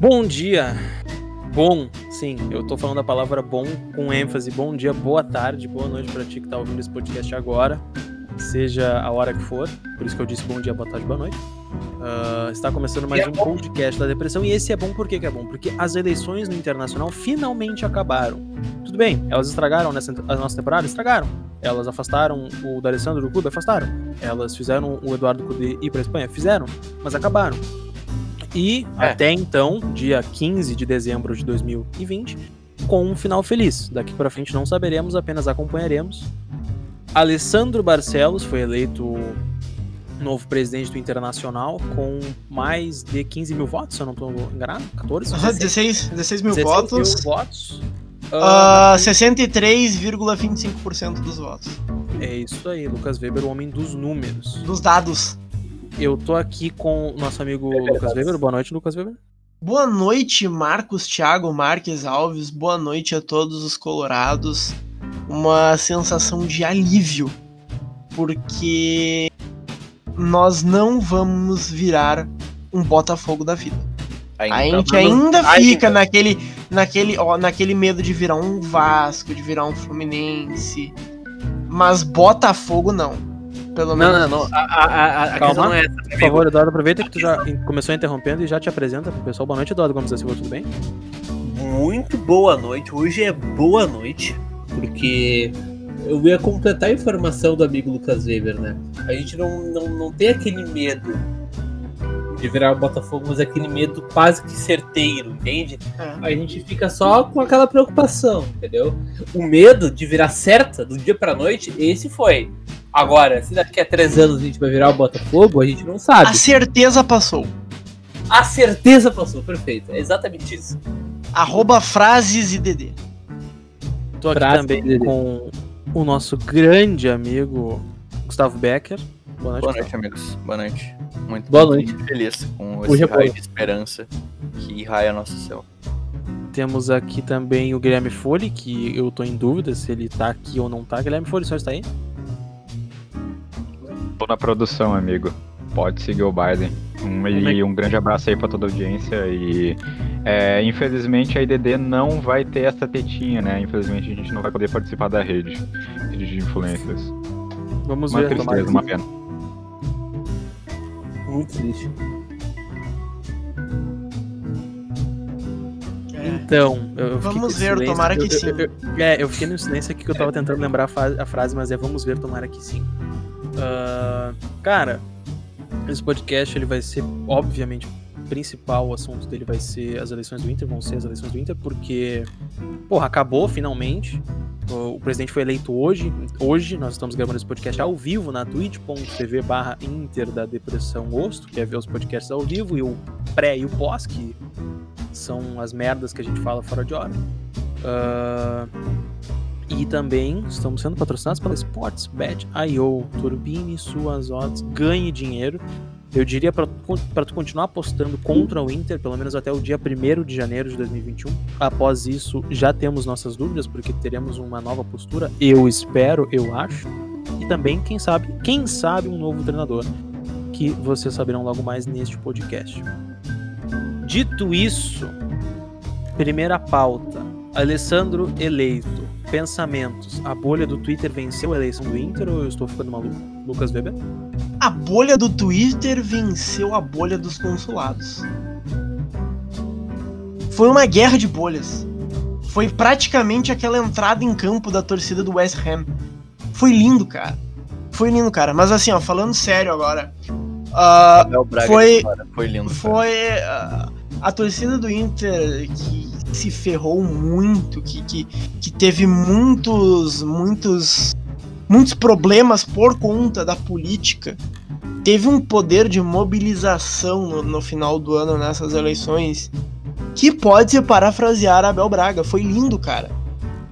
Bom dia. Bom, sim, eu tô falando a palavra bom com ênfase. Bom dia, boa tarde, boa noite pra ti que tá ouvindo esse podcast agora. Seja a hora que for. Por isso que eu disse bom dia, boa tarde, boa noite. Uh, está começando mais um podcast da depressão. E esse é bom por que é bom? Porque as eleições no internacional finalmente acabaram. Tudo bem, elas estragaram nessa, a nossa temporada? Estragaram. Elas afastaram o D'Alessandro do clube? Afastaram. Elas fizeram o Eduardo Cudê ir pra Espanha? Fizeram. Mas acabaram. E é. até então, dia 15 de dezembro de 2020, com um final feliz. Daqui para frente não saberemos, apenas acompanharemos. Alessandro Barcelos foi eleito novo presidente do Internacional com mais de 15 mil votos, se eu não estou enganado. 14? 16, 16, 16 mil 16 votos. Mil votos. Uh, uh, 63,25% dos votos. É isso aí, Lucas Weber, o homem dos números. Dos dados. Eu tô aqui com o nosso amigo é Lucas Weber. Boa noite, Lucas Weber. Boa noite, Marcos Thiago Marques Alves. Boa noite a todos os colorados. Uma sensação de alívio, porque nós não vamos virar um Botafogo da vida. Ainda a gente ainda fica ainda. naquele, naquele, ó, naquele medo de virar um Vasco, de virar um Fluminense. Mas Botafogo não. Pelo não, menos. Não, não, a, a, a Calma, não é essa. Por favor, Eduardo, aproveita que tu já começou interrompendo e já te apresenta pro pessoal. Boa noite, Eduardo Gomes da Silva, tudo bem? Muito boa noite. Hoje é boa noite, porque eu ia completar a informação do amigo Lucas Weber, né? A gente não, não, não tem aquele medo de virar o Botafogo, mas aquele medo quase que certeiro, entende? É. A gente fica só com aquela preocupação, entendeu? O medo de virar certa do dia pra noite, esse foi. Agora, se daqui a três anos a gente vai virar o Botafogo, a gente não sabe. A certeza passou. A certeza passou, perfeito. É exatamente isso. Arroba frases e DD. Tô aqui Frase também com o nosso grande amigo Gustavo Becker. Boa noite, Boa noite amigos. Boa noite. Muito, Boa noite. feliz com Hoje esse é raio de esperança que raia nosso céu. Temos aqui também o Guilherme Folli, que eu tô em dúvida se ele tá aqui ou não tá. Guilherme Folli, só está aí? Tô na produção, amigo. Pode seguir o Biden. Um, e um grande abraço aí pra toda a audiência. E é, infelizmente a IDD não vai ter essa tetinha, né? Infelizmente a gente não vai poder participar da rede, de influências. Vamos uma ver. Tristeza, uma pena. Muito triste. Então, eu, eu Vamos ver, silêncio. tomara que eu, sim. Eu, é, eu fiquei no silêncio aqui que eu tava tentando lembrar a frase, mas é vamos ver, tomara que sim. Uh, cara, esse podcast ele vai ser, obviamente, principal assunto dele vai ser as eleições do Inter, vão ser as eleições do Inter, porque, porra, acabou finalmente. O, presidente foi eleito hoje. Hoje nós estamos gravando esse podcast ao vivo na twitch.tv barra Inter da Depressão Gosto, que é ver os podcasts ao vivo, e o pré e o pós, que são as merdas que a gente fala fora de hora. Uh, e também estamos sendo patrocinados pela SportsBet.io. Turbine suas odds, ganhe dinheiro. Eu diria para tu continuar apostando contra o Inter, pelo menos até o dia 1 de janeiro de 2021. Após isso, já temos nossas dúvidas, porque teremos uma nova postura. Eu espero, eu acho. E também, quem sabe, quem sabe um novo treinador, que vocês saberão logo mais neste podcast. Dito isso, primeira pauta. Alessandro eleito pensamentos. A bolha do Twitter venceu a eleição do Inter ou eu estou ficando maluco? Lucas Weber? A bolha do Twitter venceu a bolha dos consulados. Foi uma guerra de bolhas. Foi praticamente aquela entrada em campo da torcida do West Ham. Foi lindo, cara. Foi lindo, cara. Mas assim, ó, falando sério agora. Uh, foi, foi lindo. Foi uh, a torcida do Inter que se ferrou muito, que, que, que teve muitos, muitos, muitos problemas por conta da política, teve um poder de mobilização no, no final do ano nessas eleições que pode se parafrasear Abel Braga. Foi lindo, cara.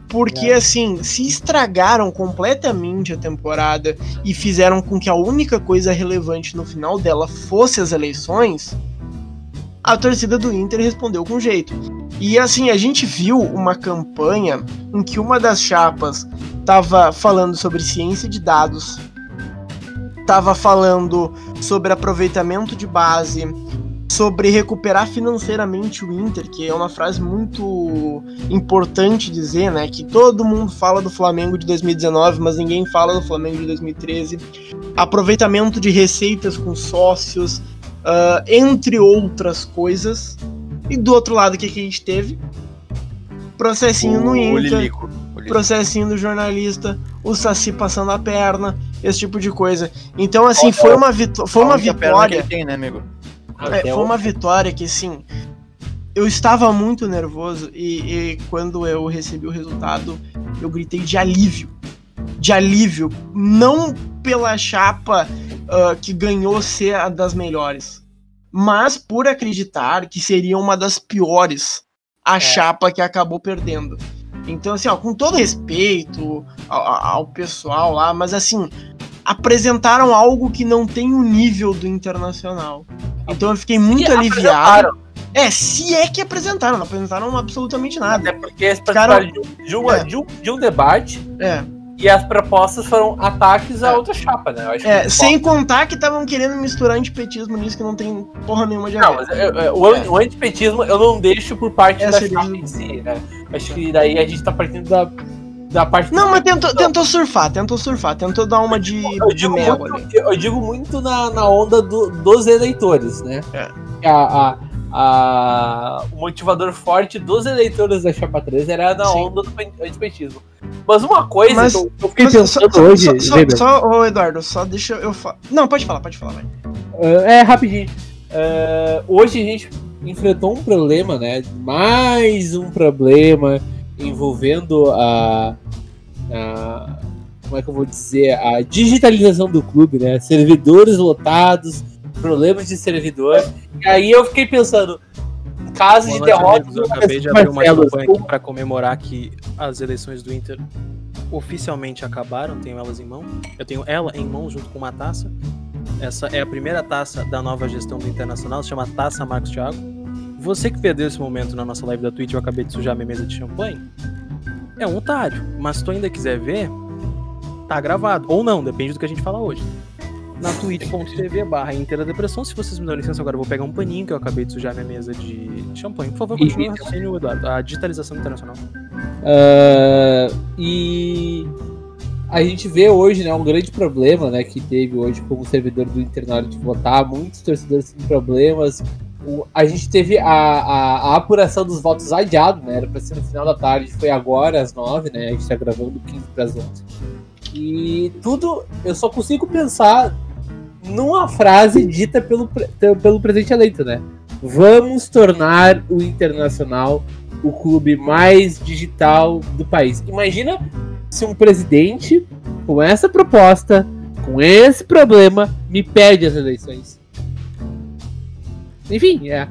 Porque, é. assim, se estragaram completamente a temporada e fizeram com que a única coisa relevante no final dela fosse as eleições, a torcida do Inter respondeu com jeito. E assim, a gente viu uma campanha em que uma das chapas estava falando sobre ciência de dados, estava falando sobre aproveitamento de base, sobre recuperar financeiramente o Inter, que é uma frase muito importante dizer, né? Que todo mundo fala do Flamengo de 2019, mas ninguém fala do Flamengo de 2013. Aproveitamento de receitas com sócios, uh, entre outras coisas. E do outro lado, o que, que a gente teve? Processinho O no Inter Lilico. Lilico. processinho do jornalista, o Saci passando a perna, esse tipo de coisa. Então, assim, foi uma, vitó foi uma vitória. tem, né, amigo? É, foi uma vitória que, assim, eu estava muito nervoso e, e quando eu recebi o resultado, eu gritei de alívio. De alívio. Não pela chapa ah, que ganhou ser a das melhores, mas por acreditar que seria uma das piores a chapa que acabou perdendo. Então, assim, ó, com todo respeito ao, ao pessoal lá, mas assim, apresentaram algo que não tem o nível do internacional. Então eu fiquei muito aliviado. É, se é que apresentaram, não apresentaram absolutamente nada. Até porque eles Cara, participaram de, um- de, uma- é. de um, de um debate É, e as propostas foram ataques a É. outra chapa, né? É sem contar que estavam querendo misturar antipetismo nisso que não tem porra nenhuma de Não, mas eu- eu- o, an- o antipetismo eu não deixo por parte É, da chapa em si, né? Acho que daí a gente tá partindo da, da parte Não, mas tentou, tentou surfar, tentou surfar, tentou dar uma de, eu de digo, mel muito, eu digo muito na, na onda do- dos eleitores, né? É. A, a- a- o motivador forte dos eleitores da Chapa 3 era na Sim. onda do antipetismo. Mas uma coisa Mas- que eu, fiquei pensando só, hoje, só, só, só, Eduardo, só deixa eu falar. Não, pode falar, pode falar, vai. É, é, rapidinho. É, hoje a gente enfrentou um problema, né? Mais um problema envolvendo a, a- Como é que eu vou dizer? A digitalização do clube, né? Servidores lotados, problemas de servidor. E aí eu fiquei pensando. Caso de Boa derrota. Eu acabei de abrir uma campanha aqui para comemorar que as eleições do Inter oficialmente acabaram. Tenho elas em mão. Eu tenho ela em mão junto com uma taça. Essa é a primeira taça da nova gestão do Internacional, se chama Taça Marcos Thiago. Você que perdeu esse momento na nossa live da Twitch, eu acabei de sujar minha mesa de champanhe. É um otário, mas se tu ainda quiser ver, tá gravado. Ou não, depende do que a gente fala hoje. Na twitch.tv barra Inter da Depressão. Se vocês me dão licença, agora eu vou pegar um paninho que eu acabei de sujar minha mesa de champanhe. Por favor, continue o raciocínio, Eduardo. A digitalização internacional. Ah, e a gente vê hoje, né, um grande problema, né, que teve hoje como servidor do Inter na hora de votar, muitos torcedores têm problemas. O- a gente teve a, a, a apuração dos votos adiado, né, era pra ser no final da tarde, foi agora às nove, né, a gente tá gravando 15 para as 11. E tudo, eu só consigo pensar numa frase dita pelo, pelo presidente eleito, né? Vamos tornar o Internacional o clube mais digital do país. Imagina se um presidente com essa proposta, com esse problema, me perde as eleições. Enfim, é,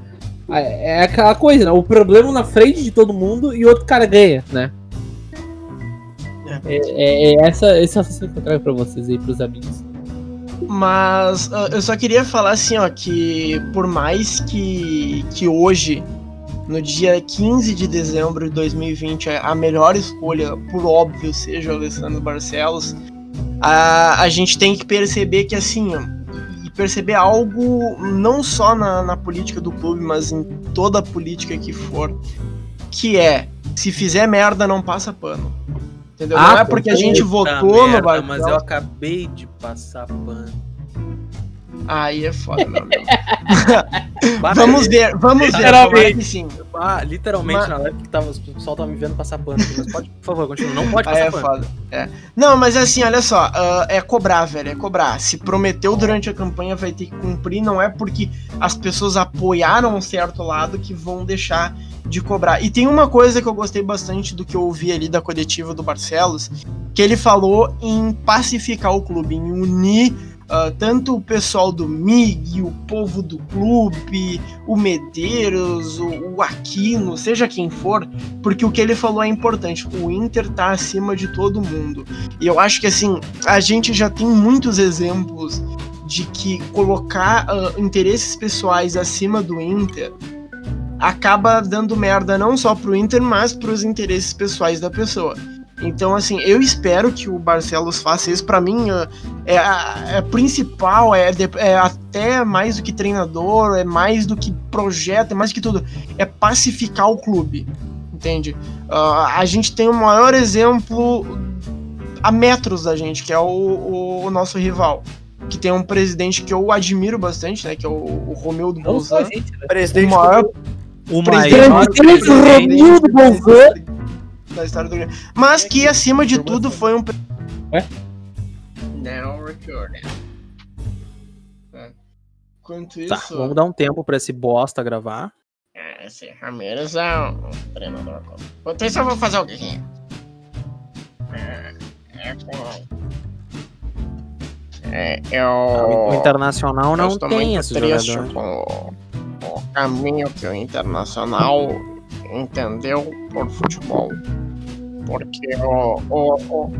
é aquela coisa, né? O problema na frente de todo mundo e outro cara ganha, né? É, é- é essa, esse raciocínio que eu trago pra vocês aí, pros amigos. Mas ah, eu só queria falar assim, ó, que por mais que, que hoje, no dia 15 de dezembro de 2020, a melhor escolha, por óbvio, seja o Alessandro Barcelos, a, a gente tem que perceber que assim, ó, e perceber algo não só na, na política do clube, mas em toda a política que for, que é, se fizer merda, não passa pano. Entendeu? Ah, não é porque a gente votou Puta no merda, Barcelos. Mas eu acabei de passar pano. Aí é foda, meu amigo. Vamos ver, vamos ver. Literalmente. que sim. Ah, literalmente Mas- na live que tava, o pessoal tava me vendo passar pano. aqui, Mas pode, por favor, continua. Não pode Aí passar é pano. foda. É. Não, mas assim, olha só, ah, é cobrar, velho, é cobrar. Se prometeu durante a campanha, vai ter que cumprir. Não é porque as pessoas apoiaram um certo lado que vão deixar de cobrar. E tem uma coisa que eu gostei bastante do que eu ouvi ali da coletiva do Barcelos, que ele falou em pacificar o clube, em unir ah, tanto o pessoal do MIG, o povo do clube, o Medeiros, o, o Aquino, seja quem for, porque o que ele falou é importante. O Inter tá acima de todo mundo. E eu acho que assim, a gente já tem muitos exemplos de que colocar ah, interesses pessoais acima do Inter acaba dando merda não só pro Inter, mas pros interesses pessoais da pessoa. Então, assim, eu espero que o Barcelos faça isso. Para mim, é, é, é principal, é, é, até mais do que treinador, é mais do que projeto, é mais do que tudo. É pacificar o clube, entende? Uh, a gente tem o maior exemplo a metros da gente, que é o, o nosso rival que tem um presidente que eu admiro bastante, né? Que é o, o Romeu do. Né? Presidente o maior, o presidente, maior presidente Romeu do Bolzan da história do Grêmio. Mas que, acima de tudo, foi um... Ué? Now recording. É. Enquanto Tá, isso... vamos dar um tempo pra esse bosta gravar. É, esse Ramirez é um treinador. Enquanto isso, eu vou fazer o quê? É, é, é, eu... O Internacional não tem esse jogador. com o, o caminho que o Internacional entendeu por futebol. Porque o, o, o-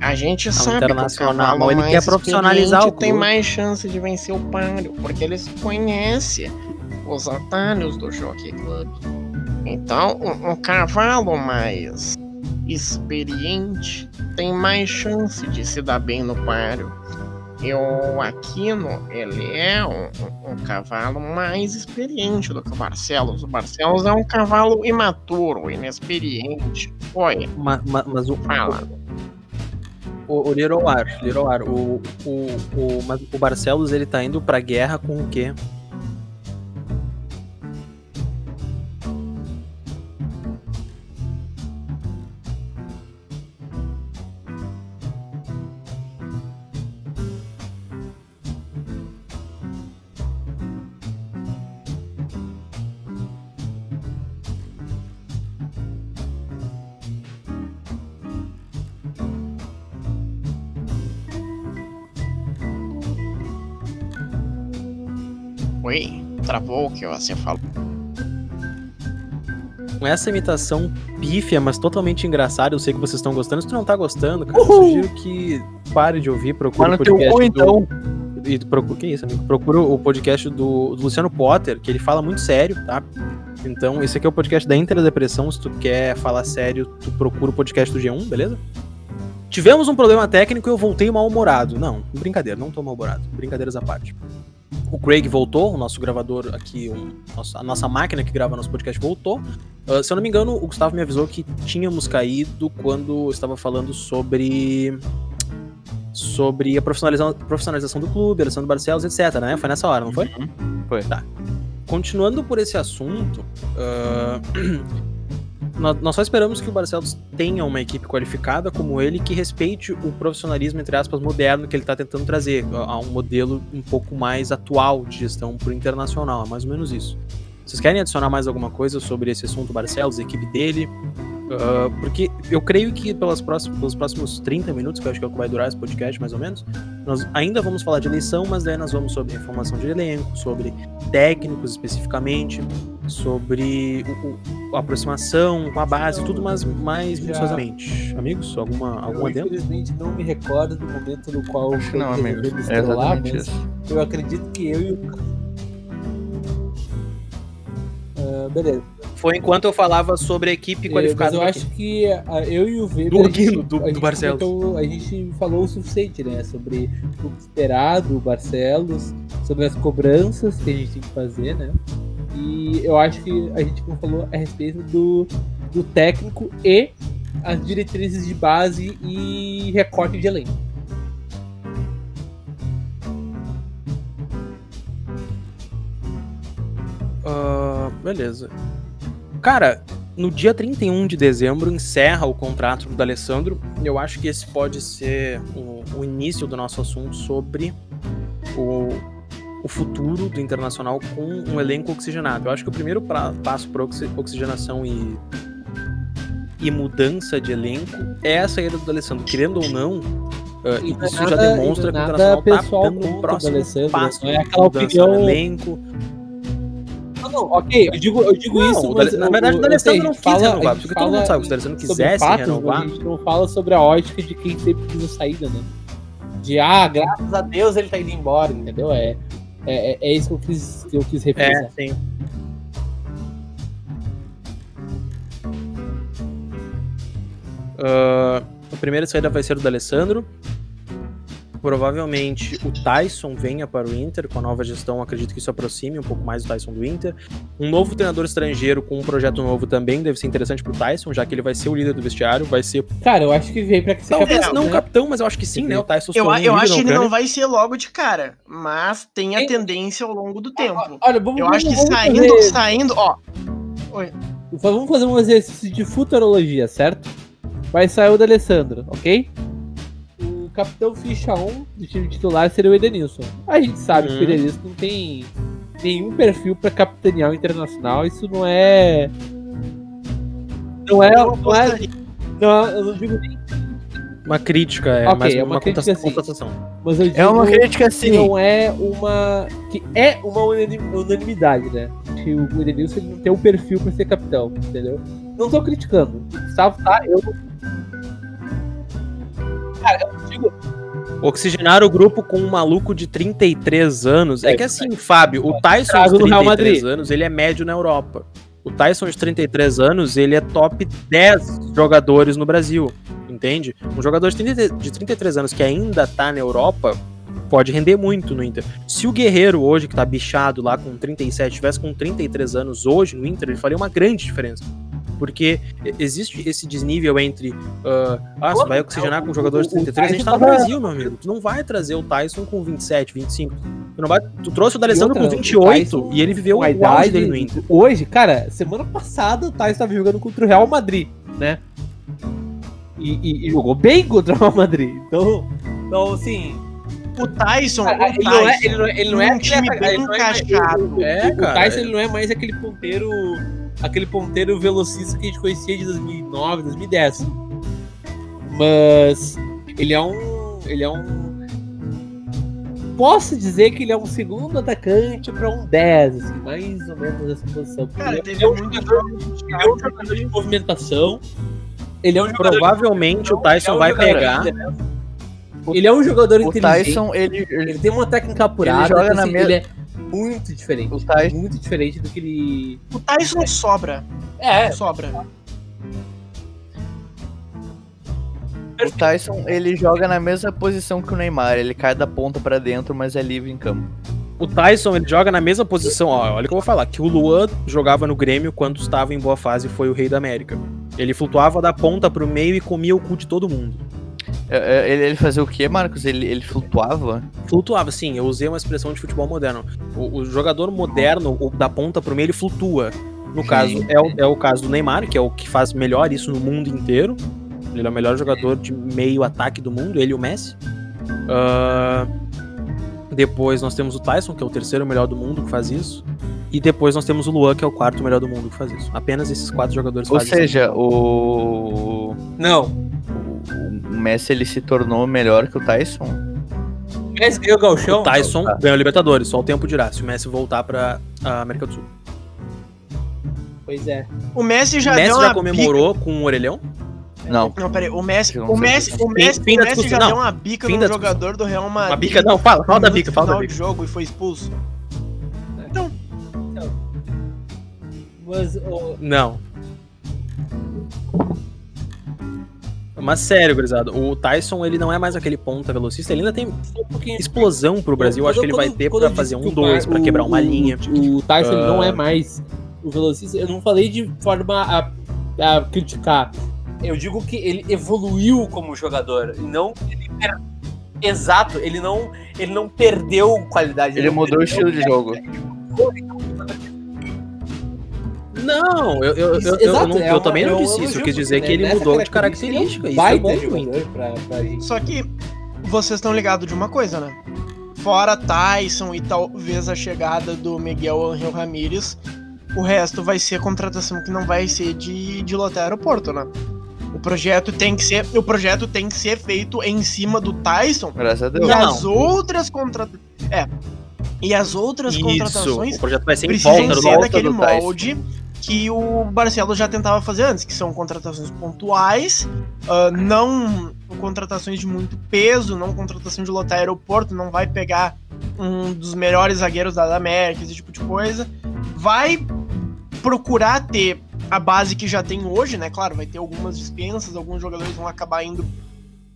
a, a gente sabe que o Internacional, cavalo ele mais quer profissionalizar o tem mais chance de vencer o páreo, porque eles conhecem os atalhos do Jockey Club. Então, um, um cavalo mais experiente tem mais chance de se dar bem no páreo. E o Aquino, ele é um, um- um cavalo mais experiente do que o Barcelos. O Barcelos é um cavalo imaturo, inexperiente. Oi, Ma- ma- Mas, o, fala. o, o Liroar, Liroar, o, o, o, mas o Barcelos ele tá indo pra guerra com o quê? Oi, travou o que você falou. Com essa imitação pífia, mas totalmente engraçada, eu sei que vocês estão gostando. Se tu não tá gostando, cara, eu sugiro que pare de ouvir, procure o podcast cu, do... então. E procura, que isso, amigo? Procura o podcast do, do Luciano Potter, que ele fala muito sério, tá? Então, esse aqui é o podcast da Interdepressão. Se tu quer falar sério, tu procura o podcast do G1, beleza? Tivemos um problema técnico e eu voltei mal-humorado. Não, brincadeira, não tô mal-humorado. Brincadeiras à parte. O Craig voltou, o nosso gravador aqui, a nossa máquina que grava nosso podcast voltou. Ah, se eu não me engano, o Gustavo me avisou que tínhamos caído quando eu estava falando sobre sobre a profissionalização, profissionalização do clube, Alessandro Barcelos, etc, né? Foi nessa hora, não foi? Foi. Tá. Continuando por esse assunto, nó- nós só esperamos que o Barcelos tenha uma equipe qualificada como ele que respeite o profissionalismo, entre aspas, moderno que ele está tentando trazer, a um modelo um pouco mais atual de gestão por internacional, é mais ou menos isso. Vocês querem adicionar mais alguma coisa sobre esse assunto Barcelos, a equipe dele? Ah, porque eu creio que pelas próximas, pelos próximos 30 minutos, que eu acho que é o que vai durar esse podcast, mais ou menos, nós ainda vamos falar de eleição, mas daí nós vamos sobre reformação de elenco, sobre técnicos especificamente, sobre o- o- a aproximação com a base, tudo mais, mais Já- minuciosamente. Amigos, alguma, algum Eu, adendo? infelizmente, não me recordo do momento no qual Acho não, Craig amigo. resolveu É exatamente isso. Eu acredito que eu e o. Ah, beleza. Foi enquanto eu falava sobre a equipe É, qualificada. Mas eu acho que eu e o Weber. Do a gente- Aquino, do- do Barcelos. comentou- a gente falou o suficiente, né? Sobre o que esperar do Barcelos, sobre as cobranças que a gente tem que fazer, né? E eu acho que a gente não falou a respeito do, do técnico e as diretrizes de base e recorte de elenco. Beleza. Cara, no dia 31 de dezembro encerra o contrato do Alessandro. Eu acho que esse pode ser o, o início do nosso assunto sobre o, o futuro do Internacional com um elenco oxigenado. Eu acho que o primeiro pra- passo para oxigenação e, e mudança de elenco é a saída do Alessandro. Querendo ou não, E é isso já nada- demonstra e que o Internacional tá pessoal dando um próximo passo não é aquela opinião- elenco. Não, não, ok, eu digo, eu digo Não, isso, mas na verdade, o D'Alessandro não quis fala- renovar, porque todo mundo sabe que se o D'Alessandro quisesse fatos, renovar- A gente não fala sobre a ótica de quem sempre quis a saída, né? De, ah, graças a Deus ele tá indo embora, entendeu? É, é, é- é isso que eu quis, que eu quis representar. É, sim. Ah, a primeira saída vai ser o do Alessandro. Provavelmente o Tyson venha para o Inter com a nova gestão. Acredito que isso aproxime um pouco mais o Tyson do Inter. Um novo treinador estrangeiro com um projeto novo também deve ser interessante para o Tyson, já que ele vai ser o líder do vestiário, vai ser Cara, eu acho que veio pra ser talvez capitão, não né? o capitão, mas eu acho que sim, né? O Tyson se Eu, eu acho que ele não vai ser logo de cara, mas tem a tendência ao longo do tempo. Olha, vamos, Eu acho que vamos saindo, fazer- saindo, ó. Oi. Vamos fazer um exercício de futurologia, certo? Vai sair o da Alessandro, ok? O capitão ficha 1 do time titular seria o Edenilson. A gente sabe que Uhum. o Edenilson não tem nenhum perfil pra capitanear o internacional. Isso não é. Não é. Eu Não é não, eu não digo nem. Uma crítica, é Ok, mais é uma, uma crítica, contestação- sim. contestação. Mas eu digo É uma crítica que assim. não é uma. Que é uma unani- unanimidade, né? Que o Edenilson não tem um perfil pra ser capitão, entendeu? Não tô criticando. O Gustavo tá, eu Cara, eu Oxigenar o grupo com um maluco de 33 anos. É, É, que assim, Fábio, o Tyson de no Real 33 Madrid. anos, ele é médio na Europa. O Tyson de 33 anos, ele é top 10 jogadores no Brasil. Entende? Um jogador de 30 de 33 anos que ainda tá na Europa pode render muito no Inter. Se o Guerreiro hoje, que tá bichado lá com 37, tivesse com 33 anos hoje no Inter, ele faria uma grande diferença. Porque existe esse desnível entre. ah, ah, você vai oxigenar com um jogador de O- o 33, a gente tá no Brasil, meu amigo. Tu não vai trazer o Tyson com 27, 25. Tu, não vai, tu trouxe o D'Alessandro com outra, o 28 Tyson e ele viveu o com a auge idade dele no Inter. Hoje, cara, semana passada o Tyson tava jogando contra o Real Madrid, né? E, e- e jogou bem contra o Real Madrid. Então, então assim. O Tyson, cara, o ele, não é, Tyson, ele, não é, ele não é um time bem é encaixado. o- É, o Tyson é. ele não é mais aquele ponteiro. Aquele ponteiro velocista que a gente conhecia de 2009, 2010. Mas ele é um. Ele é um. Posso dizer que ele é um segundo atacante para um 10, assim, mais ou menos essa posição. Cara, ele teve é um jogador, ele é um jogador de movimentação. Ele é um jogador Provavelmente o Tyson é um vai pegar. Ele é um jogador O inteligente. Tyson, ele, ele- Ele tem uma técnica apurada. Ele joga que, na assim, me- Ele é muito diferente. O Tyson- Muito diferente do que ele. O Tyson sobra. É, Sobra. o Tyson, ele joga na mesma posição que o Neymar. Ele cai da ponta pra dentro, mas é livre em campo. O Tyson, ele joga na mesma posição. Ó, olha o que eu vou falar. Que o Luan jogava no Grêmio quando estava em boa fase e foi o rei da América. Ele flutuava da ponta pro meio e comia o cu de todo mundo. É, é, Ele, ele fazia o quê, Marcos? Ele, ele flutuava? Flutuava, sim. Eu usei uma expressão de futebol moderno. O, o jogador moderno, o da ponta pro meio, ele flutua. No caso, é o, é o caso do Neymar, que é o que faz melhor isso no mundo inteiro. Ele é o melhor jogador de meio ataque do mundo, ele e o Messi. Ah, depois nós temos o Tyson, que é o terceiro melhor do mundo que faz isso. E depois nós temos o Luan, que é o quarto melhor do mundo que faz isso. Apenas esses quatro jogadores Ou fazem seja, o... não. O Messi ele se tornou melhor que o Tyson? Messi ganhou o. Galchão. O Tyson tá. ganhou a Libertadores, só o tempo dirá. Se o Messi voltar pra a América do Sul. Pois é. O Messi já o Messi deu já uma comemorou com um orelhão? Não. Bica... Não, peraí. O Messi, não o Messi, o Messi, Fim- fim o Messi já discussão. deu uma bica Fim no da jogador do Real Madrid. Uma bica? Não, fala, fala da bica, fala da bica. jogo e foi expulso. Mas o. Não. Mas sério, gurizada, o Tyson ele não é mais aquele ponta velocista, ele ainda tem um pouquinho. explosão pro Brasil. Eu acho que ele vai Quando- ter quando pra fazer um, que o dois, pra quebrar uma o- linha. O Tyson ele não Ah. é mais o velocista. Eu não falei de forma a, a criticar. Eu digo que ele evoluiu como jogador. E não. ele per- Exato, ele não, ele não perdeu qualidade. Ele não mudou o estilo de jogo. Não, eu, eu, eu, eu, não- é eu uma- também é não um disse isso. Eu quis dizer porque, que ele nessa mudou de característica, ele Isso é é bom pra, pra gente. Só que vocês estão ligados de uma coisa, né? Fora Tyson e talvez a chegada do Miguel Angel Ramírez, o resto vai ser contratação que não vai ser de, de lotar aeroporto, né? O projeto tem que ser, o projeto tem que ser feito em cima do Tyson Graças a Deus. e Não. as outras contratações, é, e as outras Isso, contratações o projeto vai ser em precisam volta do ser volta daquele do Tyson. Que o Barcelos já tentava fazer antes, que são contratações pontuais, ah, não contratações de muito peso, não contratação de lotar aeroporto, não vai pegar um dos melhores zagueiros da América, esse tipo de coisa. Vai procurar ter a base que já tem hoje, né? Claro, vai ter algumas dispensas, alguns jogadores vão acabar indo,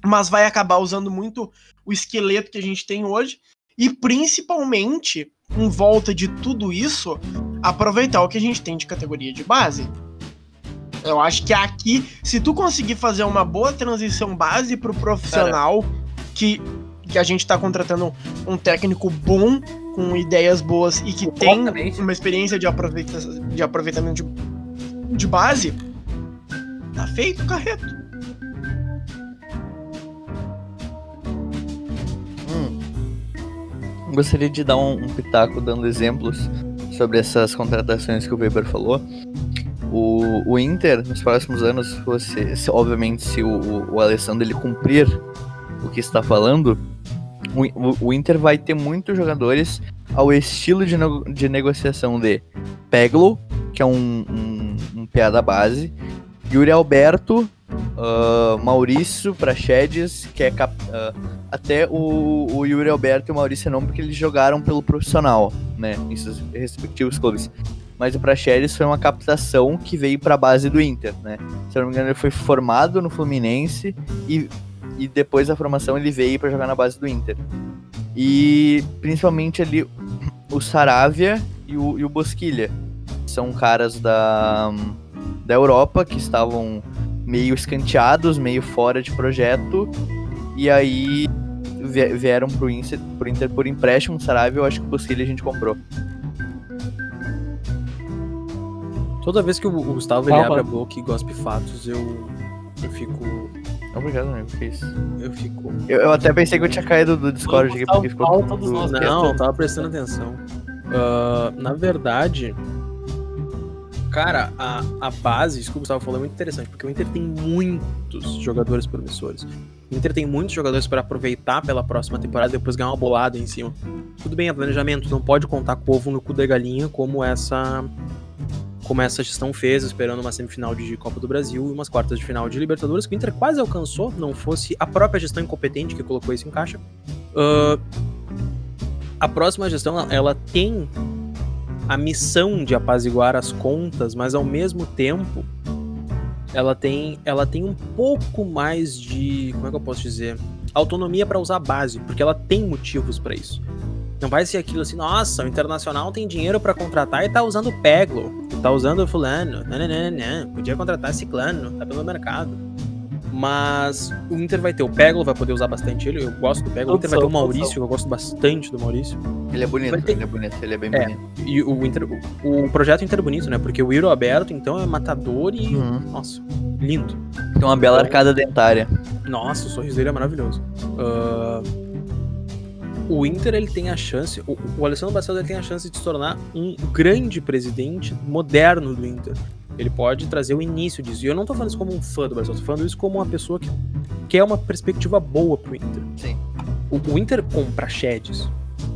mas vai acabar usando muito o esqueleto que a gente tem hoje e principalmente em volta de tudo isso, aproveitar o que a gente tem de categoria de base. Eu acho que aqui, se tu conseguir fazer uma boa transição base pro profissional, que, que a gente tá contratando um técnico bom, com ideias boas e que tem uma experiência de, aproveita de aproveitamento de, de base, tá feito o carreto. Gostaria de dar um, um pitaco dando exemplos sobre essas contratações que o Weber falou. O, o Inter, nos próximos anos, você, se- obviamente, se o, o, Alessandro ele cumprir o que está falando, o, o- Inter vai ter muitos jogadores ao estilo de, nego- de negociação de Peglo, que é um, um, um da base, Yuri Alberto, ah, Maurício Prachedes, que é cap- ah, até o, o Yuri Alberto e o Maurício não, porque eles jogaram pelo profissional, né, em seus respectivos clubes. Mas o Praxedes foi uma captação que veio para a base do Inter, né? Se eu não me engano, ele foi formado no Fluminense e, e depois da formação ele veio para jogar na base do Inter. E principalmente ali o Saravia e o, e o Bosquilha. São caras da, da Europa que estavam meio escanteados, meio fora de projeto. E aí vie- vieram pro Inter, pro Inter por empréstimo. O Saravia, eu acho que o Bosquilha a gente comprou. Toda vez que o Gustavo ele abre a boca e gospe fatos, eu, eu fico. Obrigado, amigo. Que isso. Eu fico. Eu, eu até pensei que eu tinha caído do Discord aqui porque ficou. Tudo- Não, eu tava prestando atenção. Ah, na verdade, cara, a, a base, isso que o Gustavo falou é muito interessante, porque o Inter tem muitos jogadores promissores. O Inter tem muitos jogadores para aproveitar pela próxima temporada e depois ganhar uma bolada em cima. Tudo bem, é planejamento, não pode contar com o ovo no cu da galinha como essa como essa gestão fez, esperando uma semifinal de Copa do Brasil e umas quartas de final de Libertadores, que o Inter quase alcançou, não fosse a própria gestão incompetente que colocou isso em caixa. Ah, a próxima gestão ela tem a missão de apaziguar as contas, mas ao mesmo tempo ela tem ela tem um pouco mais de como é que eu posso dizer autonomia para usar a base, porque ela tem motivos para isso. Não vai ser aquilo assim, nossa, o Internacional tem dinheiro para contratar e tá usando o Peglo, tá usando o fulano, não, não, não, não, podia contratar ciclano, tá pelo mercado. Mas o Inter vai ter o Peglo, vai poder usar bastante ele, eu gosto do Peglo. O Inter vai ter o Maurício, que eu gosto bastante do Maurício. Ele é bonito, ter- ele é bonito, ele é bem É. bonito. E o, Inter, o, o projeto Inter é bonito, né? Porque o Iro aberto, então, é matador e. Uhum. Nossa, lindo. Tem uma bela arcada dentária. Nossa, o sorriso dele é maravilhoso. Ah, o Inter ele tem a chance, o, o Alessandro Barcelos ele tem a chance de se tornar um grande presidente moderno do Inter. Ele pode trazer o início disso. E eu não tô falando isso como um fã do Barcelos, tô falando isso como uma pessoa que quer uma perspectiva boa pro Inter. Sim. O, o Inter com Praxedes,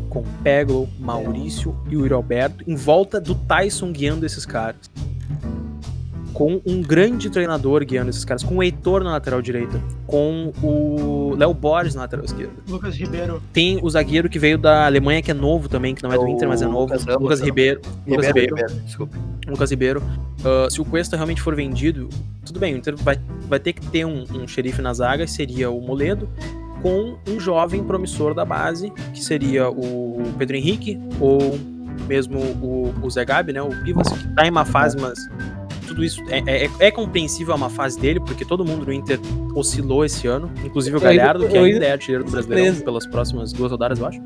com Peglo, Maurício e o Yuri Alberto, em volta do Tyson guiando esses caras. Com um grande treinador guiando esses caras, com o Heitor na lateral direita, com o Léo Borges na lateral esquerda. Lucas Ribeiro. Tem o zagueiro que veio da Alemanha, que é novo também, que não é do O Inter, mas é novo. Lucas Ramos, Lucas não. Ribeiro. Lucas Ribeiro, Ribeiro. Ribeiro, desculpa. Lucas Ribeiro. Ah, se o Cuesta realmente for vendido, tudo bem, o Inter vai, vai ter que ter um, um xerife na zaga, seria o Moledo, com um jovem promissor da base, que seria o Pedro Henrique, ou mesmo o, o Zé Gabi, né? O Pivas, que tá em uma fase, mas tudo isso é, é, é compreensível a uma fase dele, porque todo mundo no Inter oscilou esse ano, inclusive o ainda- Galhardo, que ainda é artilheiro do Brasileirão pelas próximas duas rodadas, eu acho.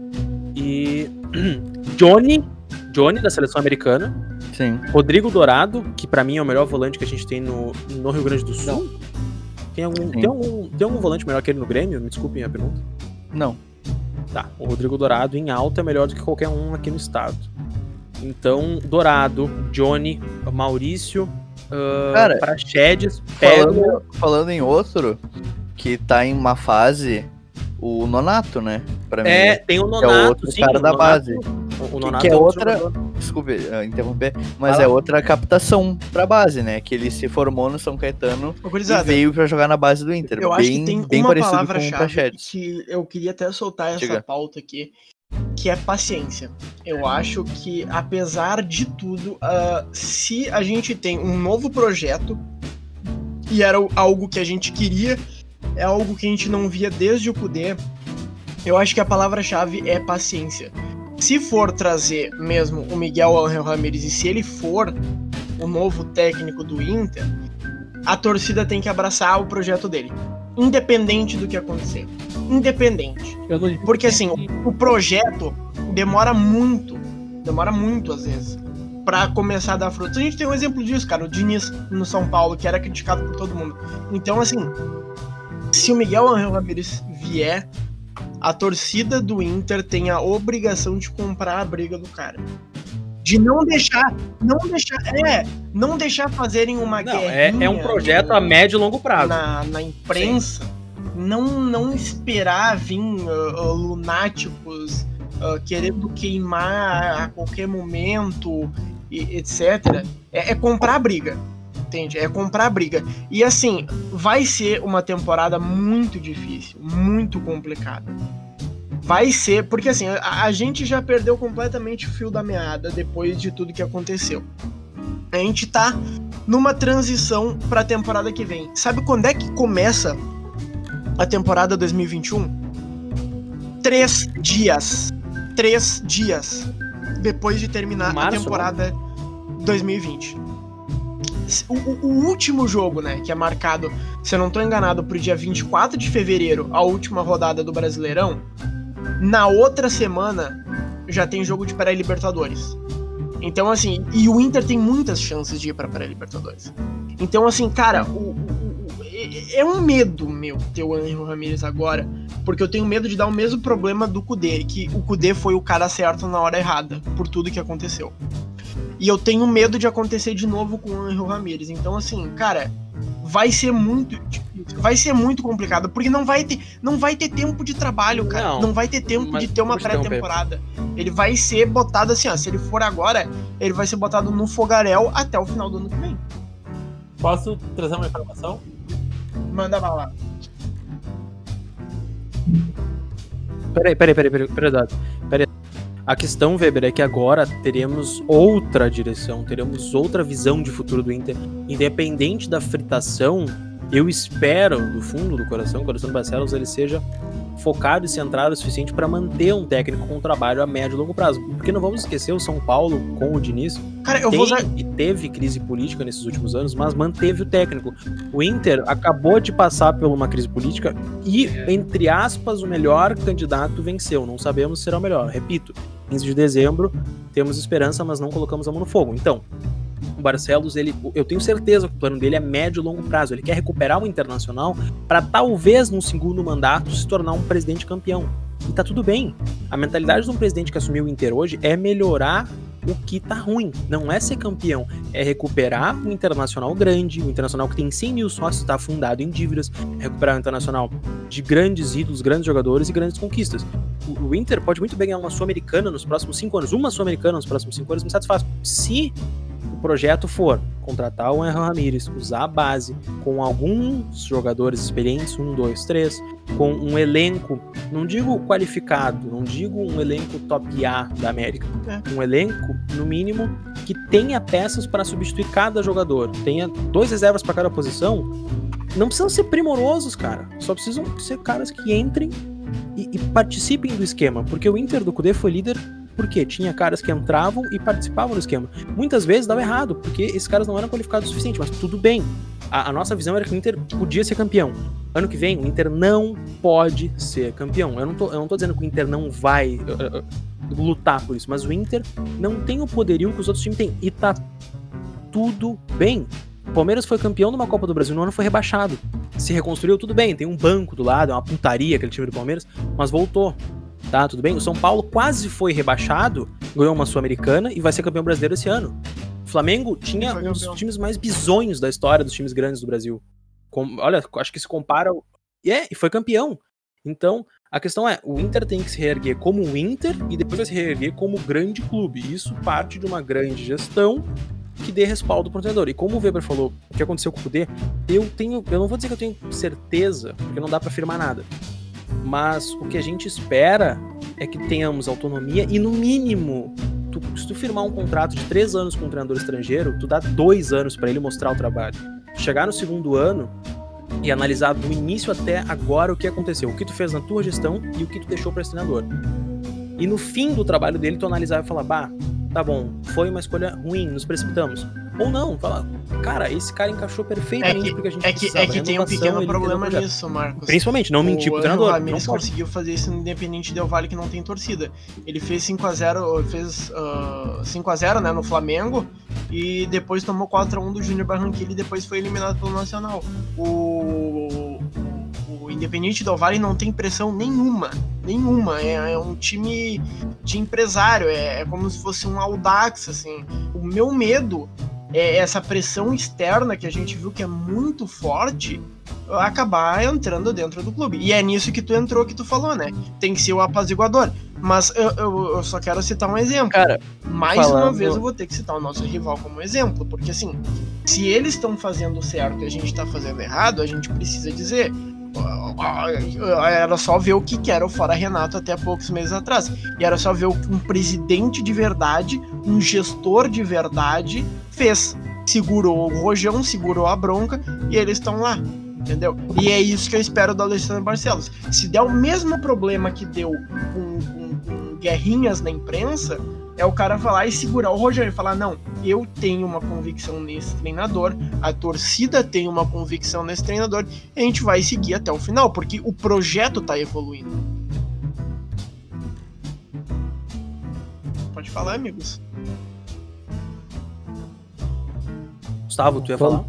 E Johnny, Johnny da seleção americana, Sim. Rodrigo Dourado, que pra mim é o melhor volante que a gente tem no, no Rio Grande do Sul. Tem algum, Sim. tem, algum, tem algum volante melhor que ele no Grêmio? Me desculpem a pergunta. Não. Tá, o Rodrigo Dourado em alta é melhor do que qualquer um aqui no estado. Então, Dourado, Johnny, Maurício, uh, Cara, Praxedes, Pego. Falando, falando em outro, que tá em uma fase, o Nonato, né? Pra É, mim. tem o Que Nonato, é outro sim, cara o da Nonato- base. O, Nonato que é outra- jogador. Desculpe uh, interromper, mas Fala. é outra captação pra base, né? Que ele se formou no São Caetano e veio pra jogar na base do Inter. eu bem, acho que tem bem uma parecido com o palavra-chave que eu queria até soltar essa Diga. pauta aqui, que é paciência. Eu acho que, apesar de tudo, uh, se a gente tem um novo projeto, e era algo que a gente queria, é algo que a gente não via desde o Kudê, eu acho que a palavra-chave é paciência. Se for trazer mesmo o Miguel Angel Ramirez e se ele for o novo técnico do Inter, a torcida tem que abraçar o projeto dele, independente do que acontecer. Independente. Porque assim, o projeto demora muito, demora muito às vezes, para começar a dar frutos. A gente tem um exemplo disso, cara, o Diniz no São Paulo, que era criticado por todo mundo. Então, assim, se o Miguel Angel Ramirez vier, a torcida do Inter tem a obrigação de comprar a briga do cara. De não deixar, não deixar, é, não deixar fazerem uma não, é, é um projeto a médio e longo prazo. Na, na imprensa, Sim. não não esperar vir uh, uh, lunáticos uh, querendo queimar a qualquer momento, e, etc. É, é comprar briga entende? É comprar briga. E assim, vai ser uma temporada muito difícil, muito complicada. Vai ser, porque assim, a, a, gente já perdeu completamente o fio da meada depois de tudo que aconteceu. A gente tá numa transição para a temporada que vem. Sabe quando é que começa a temporada 2021? Três dias. Três dias depois de terminar Março, a temporada 2020 o, o, último jogo, né, que é marcado, se eu não tô enganado, pro dia 24 de fevereiro, a última rodada do Brasileirão, na outra semana já tem jogo de pré-Libertadores. Então, assim, e o Inter tem muitas chances de ir pra pré-Libertadores. Então, assim, cara, o, o, é um medo meu ter o Angel Ramirez agora, porque eu tenho medo de dar o mesmo problema do Kudê, que o Kudê foi o cara certo na hora errada, por tudo que aconteceu. E eu tenho medo de acontecer de novo com o Angel Ramirez. Então, assim, cara, vai ser muito difícil. Vai ser muito complicado, porque não vai ter, não vai ter tempo de trabalho, cara. Não, não vai ter tempo de ter uma pré-temporada. Ele vai ser botado assim, ó. Se ele for agora, ele vai ser botado no fogaréu até o final do ano que vem. Posso trazer uma informação? Manda lá. Peraí, peraí, peraí, peraí, peraí, peraí. A questão, Weber, é que agora teremos outra direção, teremos outra visão de futuro do Inter. Independente da fritação, eu espero, do fundo do coração, coração do Barcelos, ele seja focado e centrado o suficiente para manter um técnico com trabalho a médio e longo prazo. Porque não vamos esquecer, o São Paulo, com o Diniz, Cara, eu tem vou usar... e teve crise política nesses últimos anos, mas manteve o técnico. O Inter acabou de passar por uma crise política e, entre aspas, o melhor candidato venceu. Não sabemos se será o melhor. Repito, 15 de dezembro, temos esperança, mas não colocamos a mão no fogo. Então, o Barcelos, ele, eu tenho certeza que o plano dele é médio e longo prazo. Ele quer recuperar o Internacional para talvez no segundo mandato se tornar um presidente campeão. E tá tudo bem. A mentalidade de um presidente que assumiu o Inter hoje é melhorar o que tá ruim. Não é ser campeão, é recuperar o Internacional grande, o Internacional que tem 100 mil sócios, está fundado em dívidas, recuperar o Internacional de grandes ídolos, grandes jogadores e grandes conquistas. O, o Inter pode muito bem ganhar uma Sul-Americana nos próximos 5 anos, uma Sul-Americana nos próximos 5 anos, me satisfaz. Se projeto for contratar o Henry Ramirez, usar a base com alguns jogadores experientes, um, dois, três, com um elenco, não digo qualificado, não digo um elenco top A da América, é. um elenco, no mínimo, que tenha peças para substituir cada jogador, tenha dois reservas para cada posição, não precisam ser primorosos, cara, só precisam ser caras que entrem e, e participem do esquema, porque o Inter do Cudê foi líder porque tinha caras que entravam e participavam do esquema. Muitas vezes dava errado, porque esses caras não eram qualificados o suficiente, mas tudo bem. A, a, nossa visão era que o Inter podia ser campeão. Ano que vem, o Inter não pode ser campeão. Eu não tô, eu não tô dizendo que o Inter não vai uh, uh, lutar por isso, mas o Inter não tem o poderio que os outros times têm. E tá tudo bem. O Palmeiras foi campeão de uma Copa do Brasil, no ano foi rebaixado. Se reconstruiu, tudo bem, tem um banco do lado, é uma putaria aquele time do Palmeiras, mas voltou tá? Tudo bem? O São Paulo quase foi rebaixado, ganhou uma Sul-Americana e vai ser campeão brasileiro esse ano. O Flamengo tinha um dos times mais bizonhos da história dos times grandes do Brasil. Com, olha, acho que se compara. E é, e foi campeão. Então, a questão é, o Inter tem que se reerguer como o Inter e depois vai se reerguer como grande clube. Isso parte de uma grande gestão que dê respaldo pro treinador. E como o Weber falou, o que aconteceu com o Kudê, eu tenho, eu não vou dizer que eu tenho certeza, porque não dá para afirmar nada. Mas o que a gente espera é que tenhamos autonomia e, no mínimo, tu- se tu firmar um contrato de três anos com um treinador estrangeiro, tu dá dois anos pra ele mostrar o trabalho. Chegar no segundo ano e analisar do início até agora o que aconteceu, o que tu fez na tua gestão e o que tu deixou pra esse treinador. E no fim do trabalho dele, tu analisar e falar, bah, tá bom, foi uma escolha ruim, nos precipitamos. Ou não, fala, cara, esse cara encaixou perfeitamente porque a gente É que, precisava. é que tem um pequeno o problema nisso, Marcos. Principalmente, não mentir pro o treinador. Ramírez pode. conseguiu fazer isso no Independente Del Vale que não tem torcida. Ele fez 5x0, fez ah, 5x0 né, no Flamengo e depois tomou 4x1 do Júnior Barranquilla e depois foi eliminado pelo Nacional. O, o Independente Del Vale não tem pressão nenhuma. Nenhuma. É, é um time de empresário. É, é como se fosse um Audax, assim. O meu medo é essa pressão externa que a gente viu que é muito forte acabar entrando dentro do clube. E é nisso que tu entrou, que tu falou, né? Tem que ser o apaziguador. Mas eu, eu, eu só quero citar um exemplo. Cara, Mais uma falando- vez eu vou ter que citar o nosso rival como exemplo. Porque assim, se eles estão fazendo certo e a gente tá fazendo errado, a gente precisa dizer. Era só ver o que que era o Fora Renato até poucos meses atrás. E era só ver um presidente de verdade, um gestor de verdade fez. Segurou o rojão, segurou a bronca e eles estão lá. Entendeu? E é isso que eu espero do Alexandre Barcelos. Se der o mesmo problema que deu com, com- com guerrinhas na imprensa, é o cara falar e segurar o Rogério e falar: não, eu tenho uma convicção nesse treinador, a torcida tem uma convicção nesse treinador, e a gente vai seguir até o final, porque o projeto tá evoluindo. Pode falar, amigos. Gustavo, tu ia falar?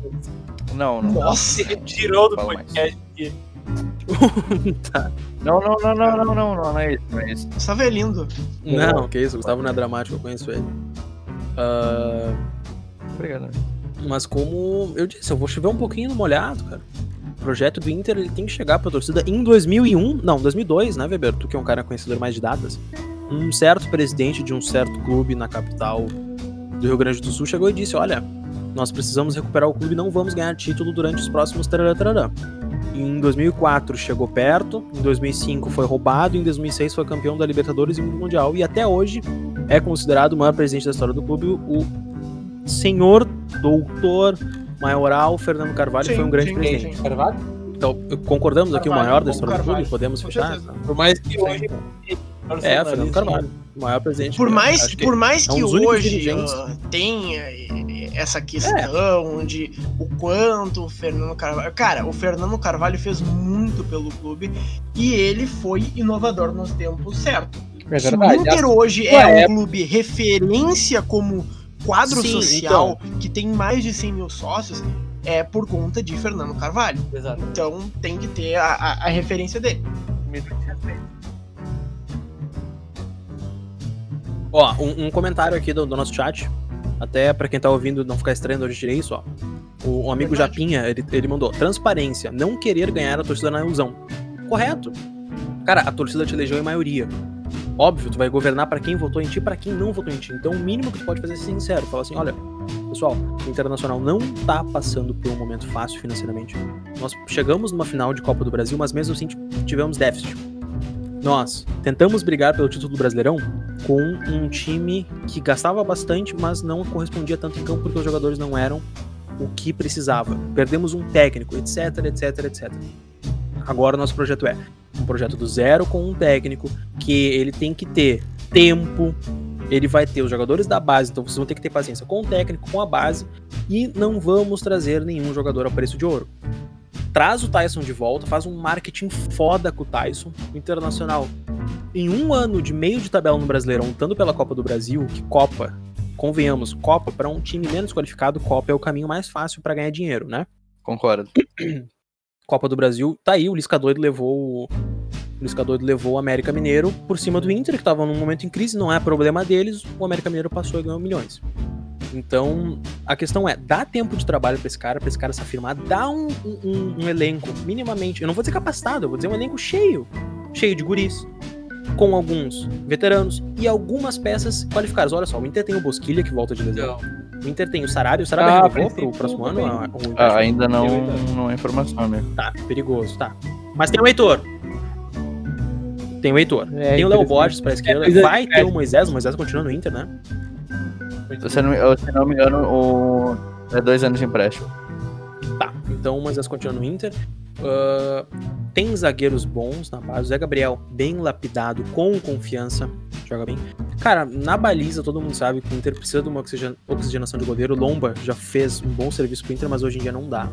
não, não. Nossa! Se retirou do podcast. aqui. Não, não, não, não, não, não, não, não é isso, não é isso. Gustavo é lindo. Não, que isso, o Gustavo não é dramático, eu conheço ele. Ah, Obrigado. mas como eu disse, eu vou chover um pouquinho no molhado, cara. O projeto do Inter ele tem que chegar pra torcida em 2001, não, 2002, né, Weber? Tu que é um cara conhecedor mais de datas. Um certo presidente de um certo clube na capital do Rio Grande do Sul chegou e disse: Olha, nós precisamos recuperar o clube, não vamos ganhar título durante os próximos tarará, tarará. Em 2004 chegou perto, em 2005 foi roubado, em 2006 foi campeão da Libertadores e do Mundial, e até hoje é considerado o maior presidente da história do clube, o senhor doutor maioral Fernando Carvalho, Sim, foi um grande sim, presidente. sim. Carvalho? Então, concordamos aqui, o Carvalho, maior da história do Carvalho. clube, podemos Com fechar? certeza. Por mais que hoje. É, Fernando Carvalho, o maior presidente. Por mais, que por mais é um que hoje ah, tenha eh, essa questão de o quanto o Fernando Carvalho. Cara, o Fernando Carvalho fez muito pelo clube e ele foi inovador nos tempos certos. É Se o. Inter hoje sua é um clube referência como quadro Sim, social que tem mais de 100 mil sócios, é por conta de Fernando Carvalho. Exato. Então tem que ter a, a- a referência dele. Ó, um, um comentário aqui do, do nosso chat. Até pra quem tá ouvindo não ficar estranho, gente tirei isso, ó. O, amigo Verdade. Japinha, ele, ele mandou: transparência, não querer ganhar a torcida na ilusão. Correto. Cara, a torcida te elegeu em maioria. Óbvio, tu vai governar pra quem votou em ti e pra quem não votou em ti. Então o mínimo que tu pode fazer é ser sincero. Falar assim: olha, pessoal, o Internacional não tá passando por um momento fácil financeiramente. Nós chegamos numa final de Copa do Brasil, mas mesmo assim tivemos déficit. Nós tentamos brigar pelo título do Brasileirão com um time que gastava bastante, mas não correspondia tanto em campo porque os jogadores não eram o que precisava. Perdemos um técnico, etc, etc, etc. Agora o nosso projeto é um projeto do zero com um técnico que ele tem que ter tempo, ele vai ter os jogadores da base, então vocês vão ter que ter paciência com o técnico, com a base, e não vamos trazer nenhum jogador a preço de ouro. Traz o Tyson de volta, faz um marketing foda com o Tyson, o Internacional. Em um ano de meio de tabela no Brasileirão, lutando pela Copa do Brasil, que Copa, convenhamos, Copa, para um time menos qualificado, Copa é o caminho mais fácil para ganhar dinheiro, né? Concordo. Copa do Brasil, tá aí, o Lisca doido levou o Lisca doido levou o América Mineiro por cima do Inter, que tava num momento em crise, não é problema deles, o América Mineiro passou e ganhou milhões. Então, a questão é, dá tempo de trabalho pra esse cara, pra esse cara se afirmar, dá um, um- um elenco minimamente, eu não vou dizer capacitado, eu vou dizer um elenco cheio, cheio de guris, com alguns veteranos e algumas peças qualificadas. Olha só, o Inter tem o Bosquilha, que volta de lesão. O Inter tem o Sarabia, o Sarabia Ah, renovou pro próximo ano? também. a- o empréstimo? Ah, ainda não, não é informação, amigo. Tá, perigoso, tá. Mas tem o Heitor. Tem o Heitor. É, tem o Léo. Borges pra esquerda. coisa de vai ter o Moisés. O Moisés continua no Inter, né? Se não, se não me engano, o... é dois anos de empréstimo. Tá, então o Moisés continua no Inter. Ah, tem zagueiros bons na base. O Zé Gabriel, bem lapidado, com confiança, joga bem. Cara, na baliza, todo mundo sabe que o Inter precisa de uma oxigen- oxigenação de goleiro. O Lomba já fez um bom serviço pro Inter, mas hoje em dia não dá.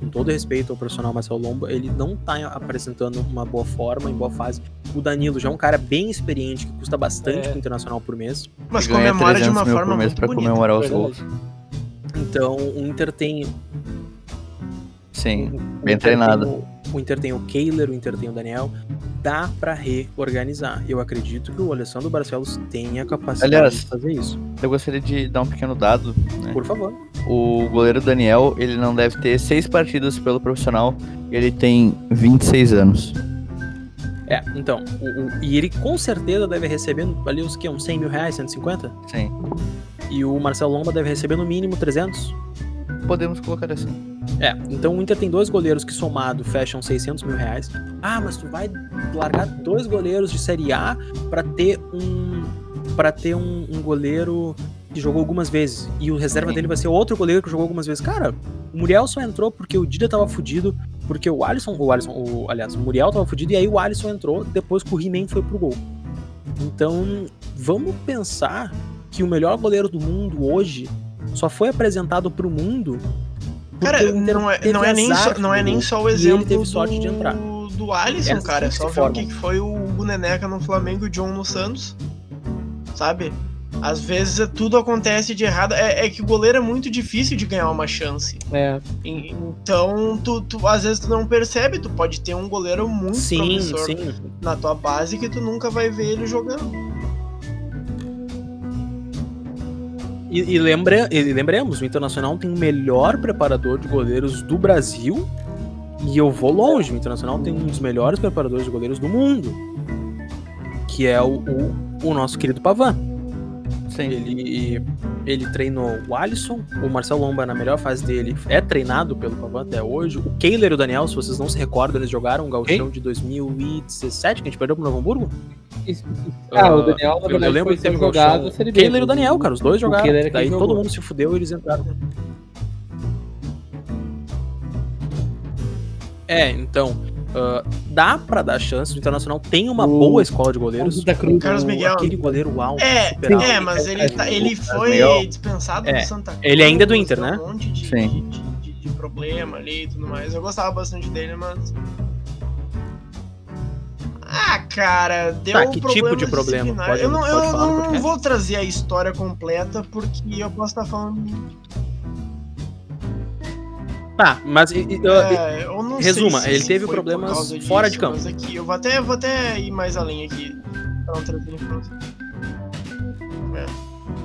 Com todo respeito ao profissional Marcelo Lomba, ele não tá apresentando uma boa forma, em boa fase. O Danilo já é um cara bem experiente, que custa bastante É. pro Internacional por mês. Mas Ganha comemora de 300 uma mil forma por mês muito pra bonita. comemorar os gols. Então, o Inter tem Sim, O bem Inter treinado. tem o- O Inter tem o Kehler, o Inter tem o Daniel. Dá pra reorganizar. Eu acredito que o Alessandro Barcelos tenha a capacidade Aliás, de fazer isso. Eu gostaria de dar um pequeno dado. né? Por favor. O goleiro Daniel, ele não deve ter seis partidas pelo profissional. Ele tem 26 anos. É, então. o- o- e ele com certeza deve receber ali uns, que, uns 100 mil reais, 150? Sim. E o Marcelo Lomba deve receber no mínimo 300? Podemos colocar assim. É, então o Inter tem dois goleiros que somado fecham 600 mil reais. Ah, mas tu vai largar dois goleiros de Série A pra ter um para ter um, um goleiro que jogou algumas vezes e o reserva Sim. dele vai ser outro goleiro que jogou algumas vezes. Cara, o Muriel só entrou porque o Dida tava fudido, porque o Alisson, o Alisson, o, aliás, o Muriel tava fudido e aí o Alisson entrou depois que o He-Man foi pro gol. Então, vamos pensar que o melhor goleiro do mundo hoje só foi apresentado pro mundo Cara, não é, não é, nem, só, não é nem só o exemplo ele teve sorte do, de entrar. do Alisson, cara. É que só ver o que foi o Neneca no Flamengo e o John no Santos. Sabe? Às vezes é- tudo acontece de errado. É, é que o goleiro é muito difícil de ganhar uma chance. É. E- Então, tu, tu- às vezes tu não percebe. Tu pode ter um goleiro muito Sim, promissor sim. na tua base que tu nunca vai ver ele jogando. E, e, lembra, e lembremos, o Internacional tem o melhor preparador de goleiros do Brasil. E eu vou longe, o Internacional tem um dos melhores preparadores de goleiros do mundo. Que é o, o, o nosso querido Pavan. Sim. Ele, ele treinou o Alisson, o Marcel Lomba na melhor fase dele é treinado pelo Pavan até hoje. O Kehler e o Daniel, se vocês não se recordam, eles jogaram um gauchão de 2017, que a gente perdeu pro Novo Hamburgo. Isso- Ah, Ah, o Daniel, na eu, verdade, eu lembro foi que teve ser um jogado O. Kehler e o Daniel, cara, os dois jogaram. É Daí jogou. todo mundo se fudeu e eles entraram. É, então. Ah, dá pra dar chance. O Internacional tem uma O- boa escola de goleiros. Santa Cruz. Carlos O- Miguel. Aquele goleiro alto, É, é, mas ele, tá- ele foi Miguel. dispensado É, do Santa Cruz. ele ainda é do Inter, né? Um monte de, Sim. de, de- de- problema ali e tudo mais. Eu gostava bastante dele, mas. Ah, cara, deu Tá, que tipo de problema? Pode- eu não, pode eu não vou trazer a história completa porque eu posso estar falando. Tá, mas. e- e- É, eu não Resuma, sei se ele teve problemas causa fora de campo. Mas aqui, eu vou até, vou até ir mais além aqui. Pra não trazer informação.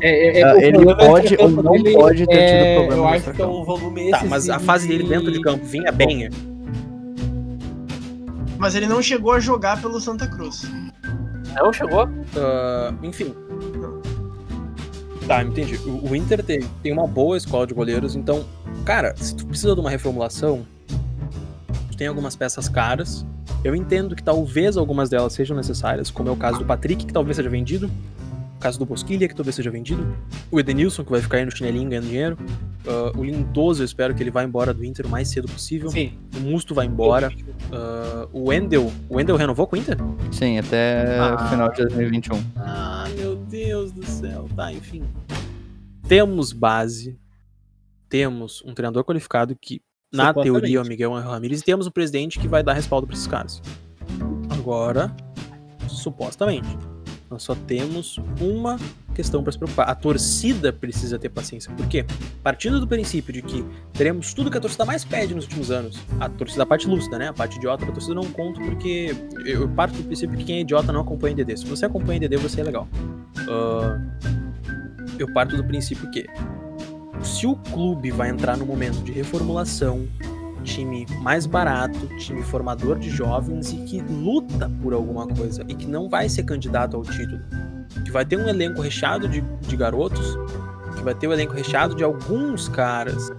É, é, é, Ah, ele é pode ou não dele pode ter tido é- problema Eu acho que é um volume Tá, mas a fase dele dentro de campo vinha bem. Mas ele não chegou a jogar pelo Santa Cruz. Não chegou? Ah, enfim. Tá, entendi. O, o Inter tem, tem uma boa escola de goleiros, então, cara, se tu precisa de uma reformulação, tu tem algumas peças caras. Eu entendo que talvez algumas delas sejam necessárias, como é o caso do Patrick, que talvez seja vendido. O caso do Bosquilha, que talvez seja vendido. O Edenilson, que vai ficar aí no chinelinho ganhando dinheiro. Ah, o Lindoso, eu espero que ele vá embora do Inter o mais cedo possível. Sim. O Musto vai embora. Ah, o Wendel. O Wendel renovou com o Inter? Sim, até Ah. final de 2021. Ah, meu Deus do céu. Tá, enfim. Temos base. Temos um treinador qualificado que, na teoria, é o Miguel Ramírez. E temos um presidente que vai dar respaldo pra esses caras. Agora, supostamente. Nós só temos uma questão pra se preocupar. A torcida precisa ter paciência. Por quê? Partindo do princípio de que teremos tudo que a torcida mais pede nos últimos anos. A torcida, a parte lúcida, né? A parte idiota da torcida não conto porque eu parto do princípio que quem é idiota não acompanha DD. Se você acompanha DD, você é legal. Ah, eu parto do princípio que se o clube vai entrar no momento de reformulação, time mais barato, time formador de jovens e que luta por alguma coisa e que não vai ser candidato ao título, que vai ter um elenco recheado de, de garotos, que vai ter um elenco recheado de alguns caras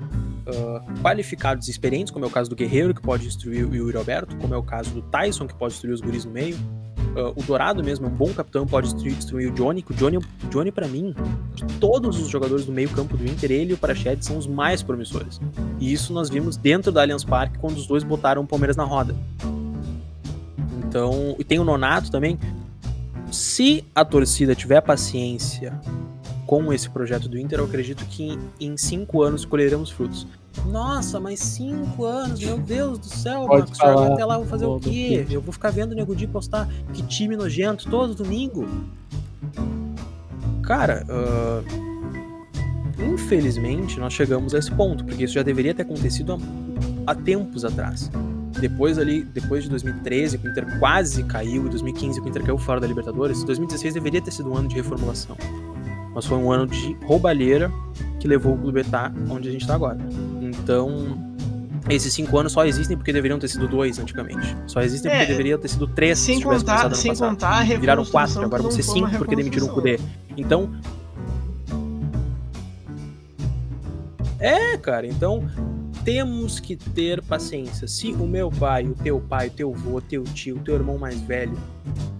ah, qualificados e experientes, como é o caso do Guerreiro, que pode instruir o Yuri Alberto, como é o caso do Tyson, que pode instruir os guris no meio, ah, o Dourado mesmo um bom capitão, pode destruir, destruir o Johnny, o Johnny, Johnny para mim, de todos os jogadores do meio campo do Inter, ele e o Prachete são os mais promissores. E isso nós vimos dentro da Allianz Parque quando os dois botaram o Palmeiras na roda. Então, e tem o Nonato também. Se a torcida tiver paciência com esse projeto do Inter, eu acredito que em cinco anos colheremos frutos. Nossa, mas cinco anos, meu Deus do céu, Pode Marcos falar, até lá eu vou fazer o quê? Eu vou ficar vendo o Nego Di postar que time nojento todo domingo? Cara, ah, infelizmente nós chegamos a esse ponto, porque isso já deveria ter acontecido há, há tempos atrás. Depois ali, depois de 2013, que o Inter quase caiu, e 2015 que o Inter caiu fora da Libertadores, 2016 deveria ter sido um ano de reformulação. Mas foi um ano de roubalheira que levou o clube a estar onde a gente está agora. Então, esses cinco anos só existem porque deveriam ter sido dois antigamente. Só existem porque É, deveriam ter sido três Sem se tivesse contar, sem passado. contar a Viraram quatro, agora vão ser cinco porque demitiram o Kudê. Então. É, cara, então temos que ter paciência. Se o meu pai, o teu pai, o teu avô, o teu tio, o teu irmão mais velho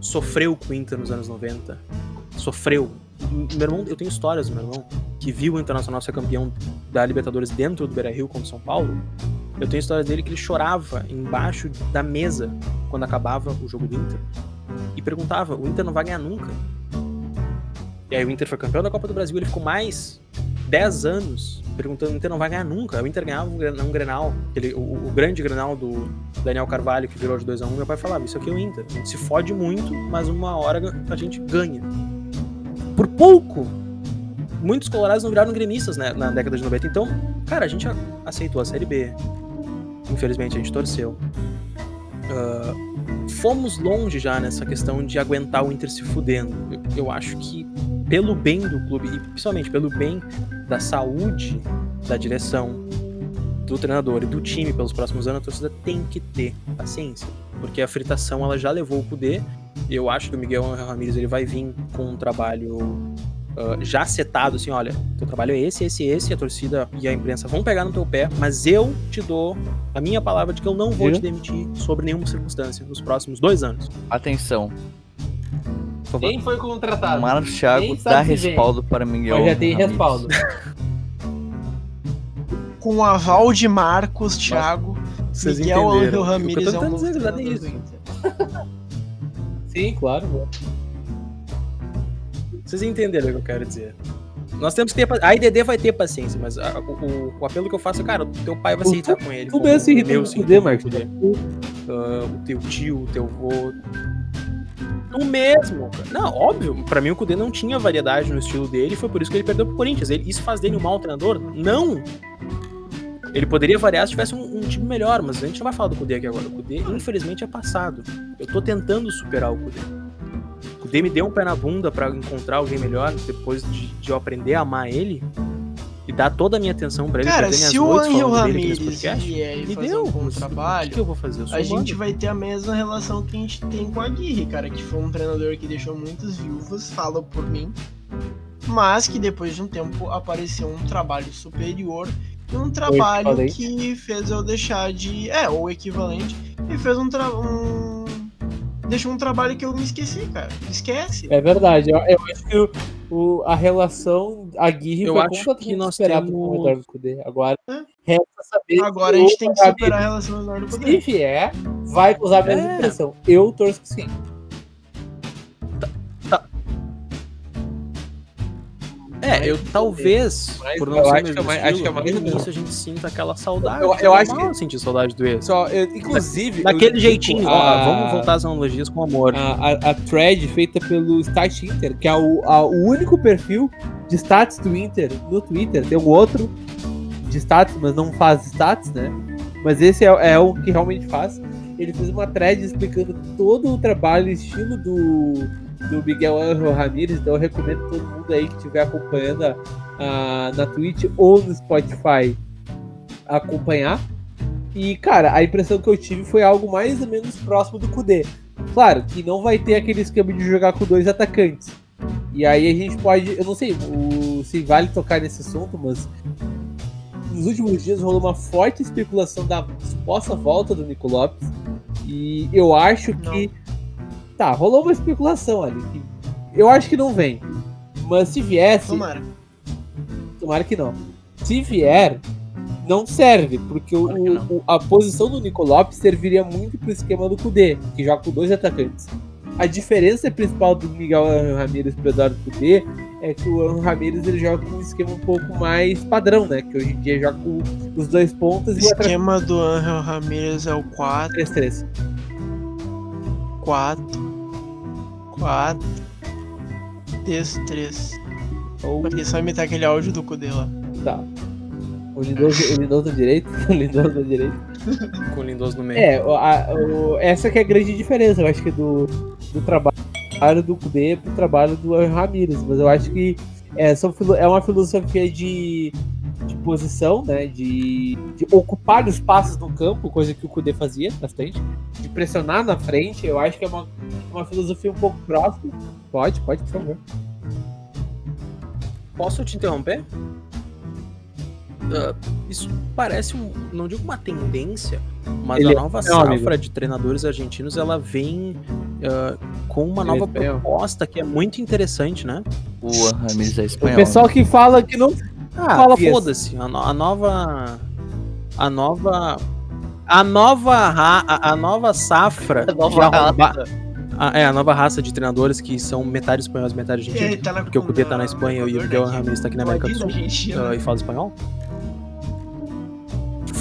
sofreu com o Inter nos anos 90, sofreu. Meu irmão, eu tenho histórias do meu irmão que viu o Internacional ser campeão da Libertadores dentro do Beira-Rio contra o São Paulo. Eu tenho histórias dele que ele chorava embaixo da mesa quando acabava o jogo do Inter e perguntava: o Inter não vai ganhar nunca. E aí o Inter foi campeão da Copa do Brasil, ele ficou mais 10 anos perguntando: o Inter não vai ganhar nunca. O Inter ganhava um, um Grenal, aquele, o, o grande Grenal do Daniel Carvalho que virou de 2x1. Meu pai falava: Isso aqui é o Inter. A gente se fode muito, mas uma hora a gente ganha. Por pouco! Muitos colorados não viraram gremistas né, na década de 90. Então, cara, a gente aceitou a Série B. Infelizmente a gente torceu. Ah, fomos longe já nessa questão de aguentar o Inter se fudendo. Eu, eu acho que pelo bem do clube e principalmente pelo bem da saúde da direção, do treinador e do time pelos próximos anos, a torcida tem que ter paciência, porque a fritação ela já levou o Cudê. Eu acho que o Miguel Angel Ramírez ele vai vir com um trabalho ah, já setado, assim, olha, teu trabalho é esse, esse, esse, a torcida e a imprensa vão pegar no teu pé, mas eu te dou a minha palavra de que eu não vou Viu? te demitir sobre nenhuma circunstância nos próximos dois anos. Atenção. Quem foi contratado? Marcos Thiago dá se vem. respaldo para Miguel. Mas já Ramírez. respaldo. Com o aval de Marcos, Thiago, Vocês Miguel. Angel eu Ramírez tô é um tentando novo treinador isso. Sim, claro. Vocês entenderam o que eu quero dizer. Nós temos que ter. A IDD vai ter paciência, mas a- o, o- o apelo que eu faço é, cara, o teu pai vai se Tu- irritar com ele. Tu mesmo se irrita meu com o irritou Marcos. com o o teu tio, o teu avô. Tu mesmo. Não, óbvio, pra mim o Kudê não tinha variedade no estilo dele, foi por isso que ele perdeu pro Corinthians. Ele- isso faz dele um mau treinador? Não! Ele poderia variar se tivesse um, um time melhor, mas a gente não vai falar do Kudê aqui agora. O Kudê, infelizmente, é passado. Eu tô tentando superar o Kudê. O me deu um pé na bunda pra encontrar alguém melhor depois de, de eu aprender a amar ele e dar toda a minha atenção pra ele. Cara, se o Angel Ramírez podcast, vier me fazer deu. um bom mas O que, trabalho, que eu vou fazer? Eu a gente vai ter a mesma relação que a gente tem com a Aguirre, cara, que foi um treinador que deixou muitas viúvas, fala por mim, mas que depois de um tempo apareceu um trabalho superior e um trabalho que fez eu deixar de. É, ou equivalente, e fez um, tra... um... Deixou um trabalho que eu me esqueci, cara. Esquece. É verdade. Eu, eu acho que o, o- a relação Aguirre Eu foi acho completamente que nós superada temos- com o Eduardo Cudê. Agora, É. resta saber Agora a se gente tem que superar a relação do Eduardo Se Poder. vier, vai causar a mesma É. impressão. Eu torço que sim. É, eu talvez, Mas por eu não ser acho mesmo que é mais- estilo, acho que é mais no início a gente sinta aquela saudade. Eu- que eu é acho que- sentir saudade do ex. Só, eu, inclusive. Daquele eu jeitinho, ó, a- vamos voltar às analogias com amor. A, a, a thread feita pelo Stat Inter, que é o, a- o único perfil de stats do Inter no Twitter. Tem um outro de stats, mas não faz stats, né? Mas esse é, é o que realmente faz. Ele fez uma thread explicando todo o trabalho e estilo do, do Miguel Angel Ramírez. Então eu recomendo todo mundo aí que estiver acompanhando a- a- na Twitch ou no Spotify acompanhar. E, cara, a impressão que eu tive foi algo mais ou menos próximo do Kudê. Claro que não vai ter aquele esquema de jogar com dois atacantes. E aí a gente pode. Eu não sei o, se vale tocar nesse assunto, mas. Nos últimos dias rolou uma forte especulação da suposta volta do Nico Lopes. E eu acho que. Tá, rolou uma especulação ali. que eu acho que não vem. Mas se viesse, Tomara. tomara que não. Se vier, não serve, porque o, o- a posição do Nico Lopes serviria muito pro esquema do Kudê, que joga com dois atacantes. A diferença principal do Miguel Ramírez pro Eduardo Kudê é que o Aaron Ramírez ele joga com um esquema um pouco mais padrão, né? Que hoje em dia joga com os dois pontos O e o esquema do Angel Ramirez é o 4, 3-3. 4, 4, 3, 3. Ou Porque só imitar aquele áudio do Kudê lá. tá. O Lindoso, o Lindoso na direita, o Lindoso na direita. Com o Lindoso no meio. É, o- a- o- essa que é a grande diferença, eu acho que do, do trabalho do Kudê pro trabalho do Ramírez, mas eu acho que é, são é uma filosofia de, de posição, né, de, de ocupar os espaços no campo, coisa que o Kudê fazia bastante, de pressionar na frente, eu acho que é uma, uma filosofia um pouco próxima. Pode, pode, por favor. Posso te interromper? Ah, isso parece um, não digo uma tendência, mas Ele a nova é safra amigo. de treinadores argentinos ela vem ah, com uma Ele é nova espanhol. proposta que é muito interessante, né? O Ramires é O espanhol. pessoal que fala que não Ah, Fala, foda-se. A, no- a nova. A nova. A nova, ra- a, a nova safra. A nova a- é, a nova raça de treinadores que são metade espanhóis, metade argentinos. Tá Porque o Cudê tá na Espanha e o Miguel Ramirez tá aqui na América do Sul. ah, e fala espanhol?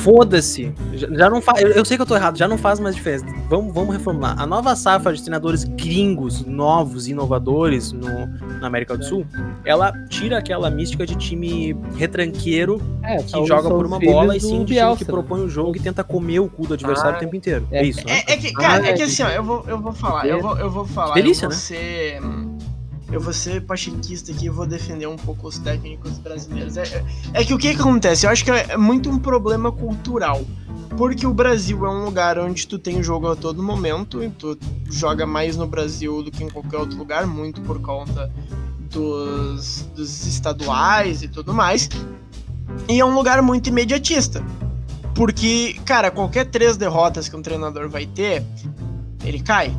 Foda-se. Já, já não faz. Eu, eu sei que eu tô errado, já não faz mais diferença. Vamos, vamos reformular. A nova safra de treinadores gringos, novos, inovadores no, na América do Sul, ela tira aquela mística de time retranqueiro é, que joga por uma bola e sim de time Bielsa, que né? propõe o jogo e tenta comer o cu do adversário Ah, o tempo inteiro. é. É, isso, né? É, é que, cara, Ah, é que é. assim, ó, eu vou, eu vou falar, eu vou, eu vou falar. Delícia, eu né? vou ser. Eu vou ser pachequista aqui e vou defender um pouco os técnicos brasileiros. É, é- é que o que, que acontece? Eu acho que é muito um problema cultural. Porque o Brasil é um lugar onde tu tem jogo a todo momento, e tu joga mais no Brasil do que em qualquer outro lugar, muito por conta dos, dos estaduais e tudo mais. E é um lugar muito imediatista. Porque, cara, qualquer três derrotas que um treinador vai ter, ele cai.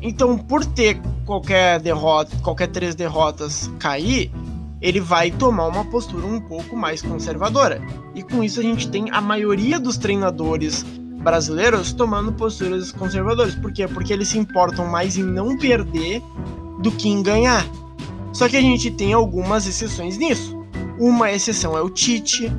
Então, por ter qualquer derrota, qualquer três derrotas cair, ele vai tomar uma postura um pouco mais conservadora. E com isso a gente tem a maioria dos treinadores brasileiros tomando posturas conservadoras. Por quê? Porque eles se importam mais em não perder do que em ganhar. Só que a gente tem algumas exceções nisso. Uma exceção é o Tite,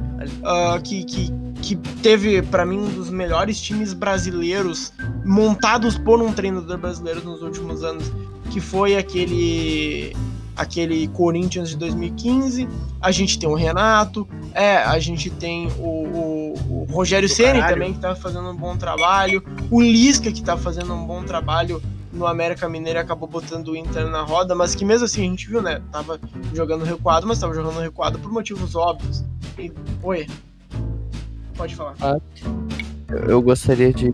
ah, que, que, que teve, pra mim, um dos melhores times brasileiros montados por um treinador brasileiro nos últimos anos, que foi aquele aquele Corinthians de 2015. A gente tem o Renato, é, a gente tem o, o, o Rogério Ceni também que tá fazendo um bom trabalho, o Lisca que tá fazendo um bom trabalho no América Mineiro e acabou botando o Inter na roda, mas que mesmo assim a gente viu, né? Tava jogando recuado, mas tava jogando recuado por motivos óbvios. E, oi. Pode falar. Eu- Eu gostaria de,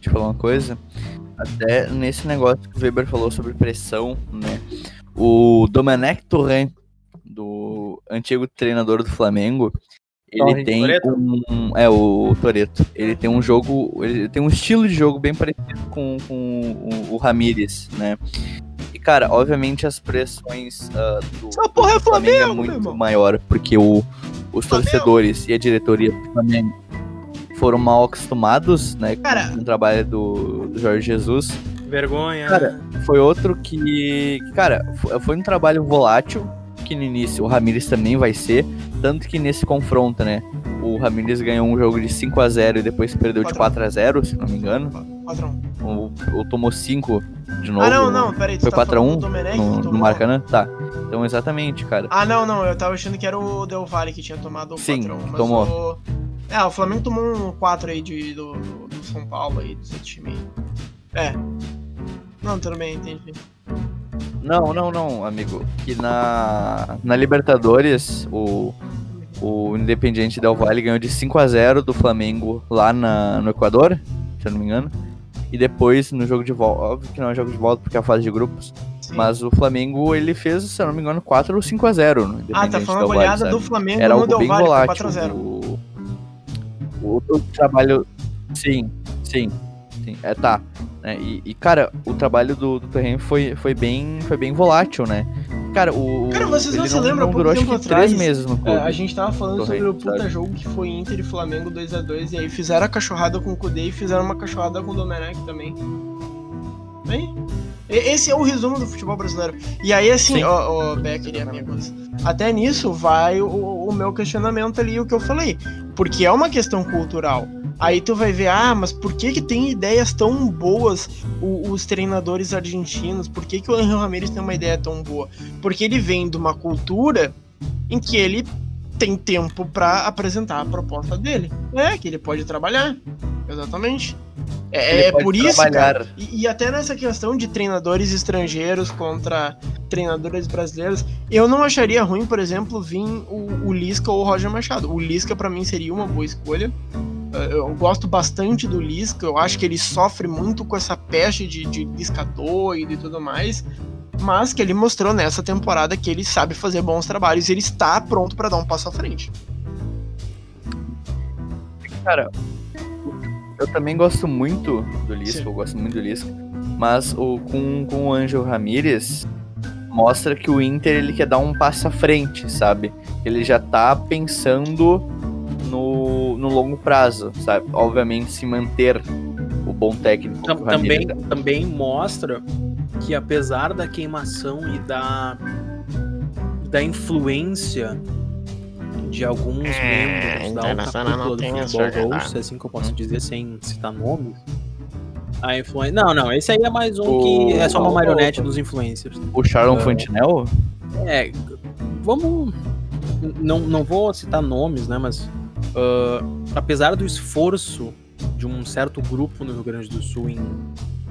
de falar uma coisa. Até nesse negócio que o Weber falou sobre pressão, né? O Domenech Torrent, do antigo treinador do Flamengo, ele Torrent, tem um. É, o Toreto. Ele tem um jogo. Ele tem um estilo de jogo bem parecido com, com o, o Ramires, né? E, cara, obviamente as pressões ah, do, Essa porra é do Flamengo é Flamengo, meu muito maior, porque o, os Flamengo. torcedores e a diretoria do Flamengo foram mal acostumados, né, Cara. com o trabalho do, do Jorge Jesus. Vergonha. Cara, Foi outro que, cara, fo- foi um trabalho volátil, que no início o Ramires também vai ser, tanto que nesse confronto, né, o Ramires ganhou um jogo de 5 a 0 e depois perdeu de 4 a 0 se não me engano, Patrão. ou, ou tomou 5 de novo. Ah, não, não, peraí. Foi tá 4 a falando 1 do Domenech no, no? Maracanã? Tá. Então, exatamente, cara. Ah, não, não, eu tava achando que era o Del Valle que tinha tomado o Sim, 4 mas tomou. O... É, o Flamengo tomou um 4 aí de, do, do, São Paulo aí, do seu time. É. Não, tudo bem, entendi. Não, não, não, amigo. Que na, na Libertadores, o, o Independiente Del Valle ganhou de 5 a 0 do Flamengo lá na, no Equador, se eu não me engano. E depois, no jogo de volta, óbvio que não é jogo de volta porque é a fase de grupos, Sim. mas o Flamengo ele fez, se eu não me engano, 4 ou 5 a 0 no Independiente ah, tá falando a Valle, goleada do Flamengo Era no Del Valle, foi volátil. 4x0. O, o, o trabalho. Sim, sim, sim. É, tá. né? E, e, cara, o trabalho do, do Torren foi, foi, bem, foi bem volátil, né? Cara, o. Cara, vocês não se lembram, não durou acho que três meses no É, clube. a gente tava falando sobre o puta sabe? jogo que foi Inter e Flamengo 2x2, e aí fizeram a cachorrada com o Kudê e fizeram uma cachorrada com o Domenech também. Bem, esse é o resumo do futebol brasileiro. E aí, assim, Sim. ó, ó, Becker e amigos, até nisso vai o, o meu questionamento ali, o que eu falei. Porque é uma questão cultural. Aí tu vai ver, ah, mas por que que tem ideias tão boas o- os treinadores argentinos? Por que que o Angel Ramirez tem uma ideia tão boa? Porque ele vem de uma cultura em que ele tem tempo pra apresentar a proposta dele. É, que ele pode trabalhar. Exatamente. É, é por isso, cara. E, e até nessa questão de treinadores estrangeiros contra treinadores brasileiros, eu não acharia ruim, por exemplo, vir o, o Lisca ou o Roger Machado. O Lisca, pra mim, seria uma boa escolha. Eu gosto bastante do Lisca, eu acho que ele sofre muito com essa peste de, de Lisca doido e tudo mais. Mas que ele mostrou nessa temporada que ele sabe fazer bons trabalhos e ele está pronto pra dar um passo à frente. Cara, eu também gosto muito do Lisca, Sim. eu gosto muito do Lisca. Mas o, com, com o Angel Ramírez, mostra que o Inter ele quer dar um passo à frente, sabe? Ele já tá pensando no, no longo prazo, sabe? Obviamente se manter o bom técnico Tam- que o Ramírez também, também mostra que apesar da queimação e da, da influência de alguns membros da alta cúpula do futebol russo, assim que eu posso dizer sem citar nomes, a influência... Não, não, esse aí é mais um O- que é só uma o- marionete dos influencers. O Sharon Ah. Fantinel? É, vamos. Não, não vou citar nomes, né? Mas ah, apesar do esforço de um certo grupo no Rio Grande do Sul em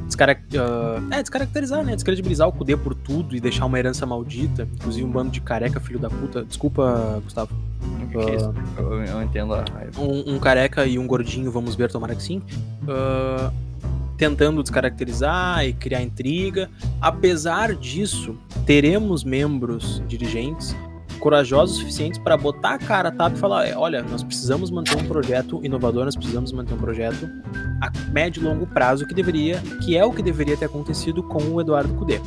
descarac- ah, é, descaracterizar, né? Descredibilizar o Cudê por tudo e deixar uma herança maldita, inclusive um bando de careca, filho da puta. Desculpa, Gustavo. Isso? Eu, eu entendo a raiva. Um, um careca e um gordinho, vamos ver, tomara que sim. ah, tentando descaracterizar e criar intriga. Apesar disso, teremos membros dirigentes corajosos o suficientes para botar a cara tapa e falar: "É, olha, nós precisamos manter um projeto inovador, nós precisamos manter um projeto a médio e longo prazo que deveria, que é o que deveria ter acontecido com o Eduardo Cudê.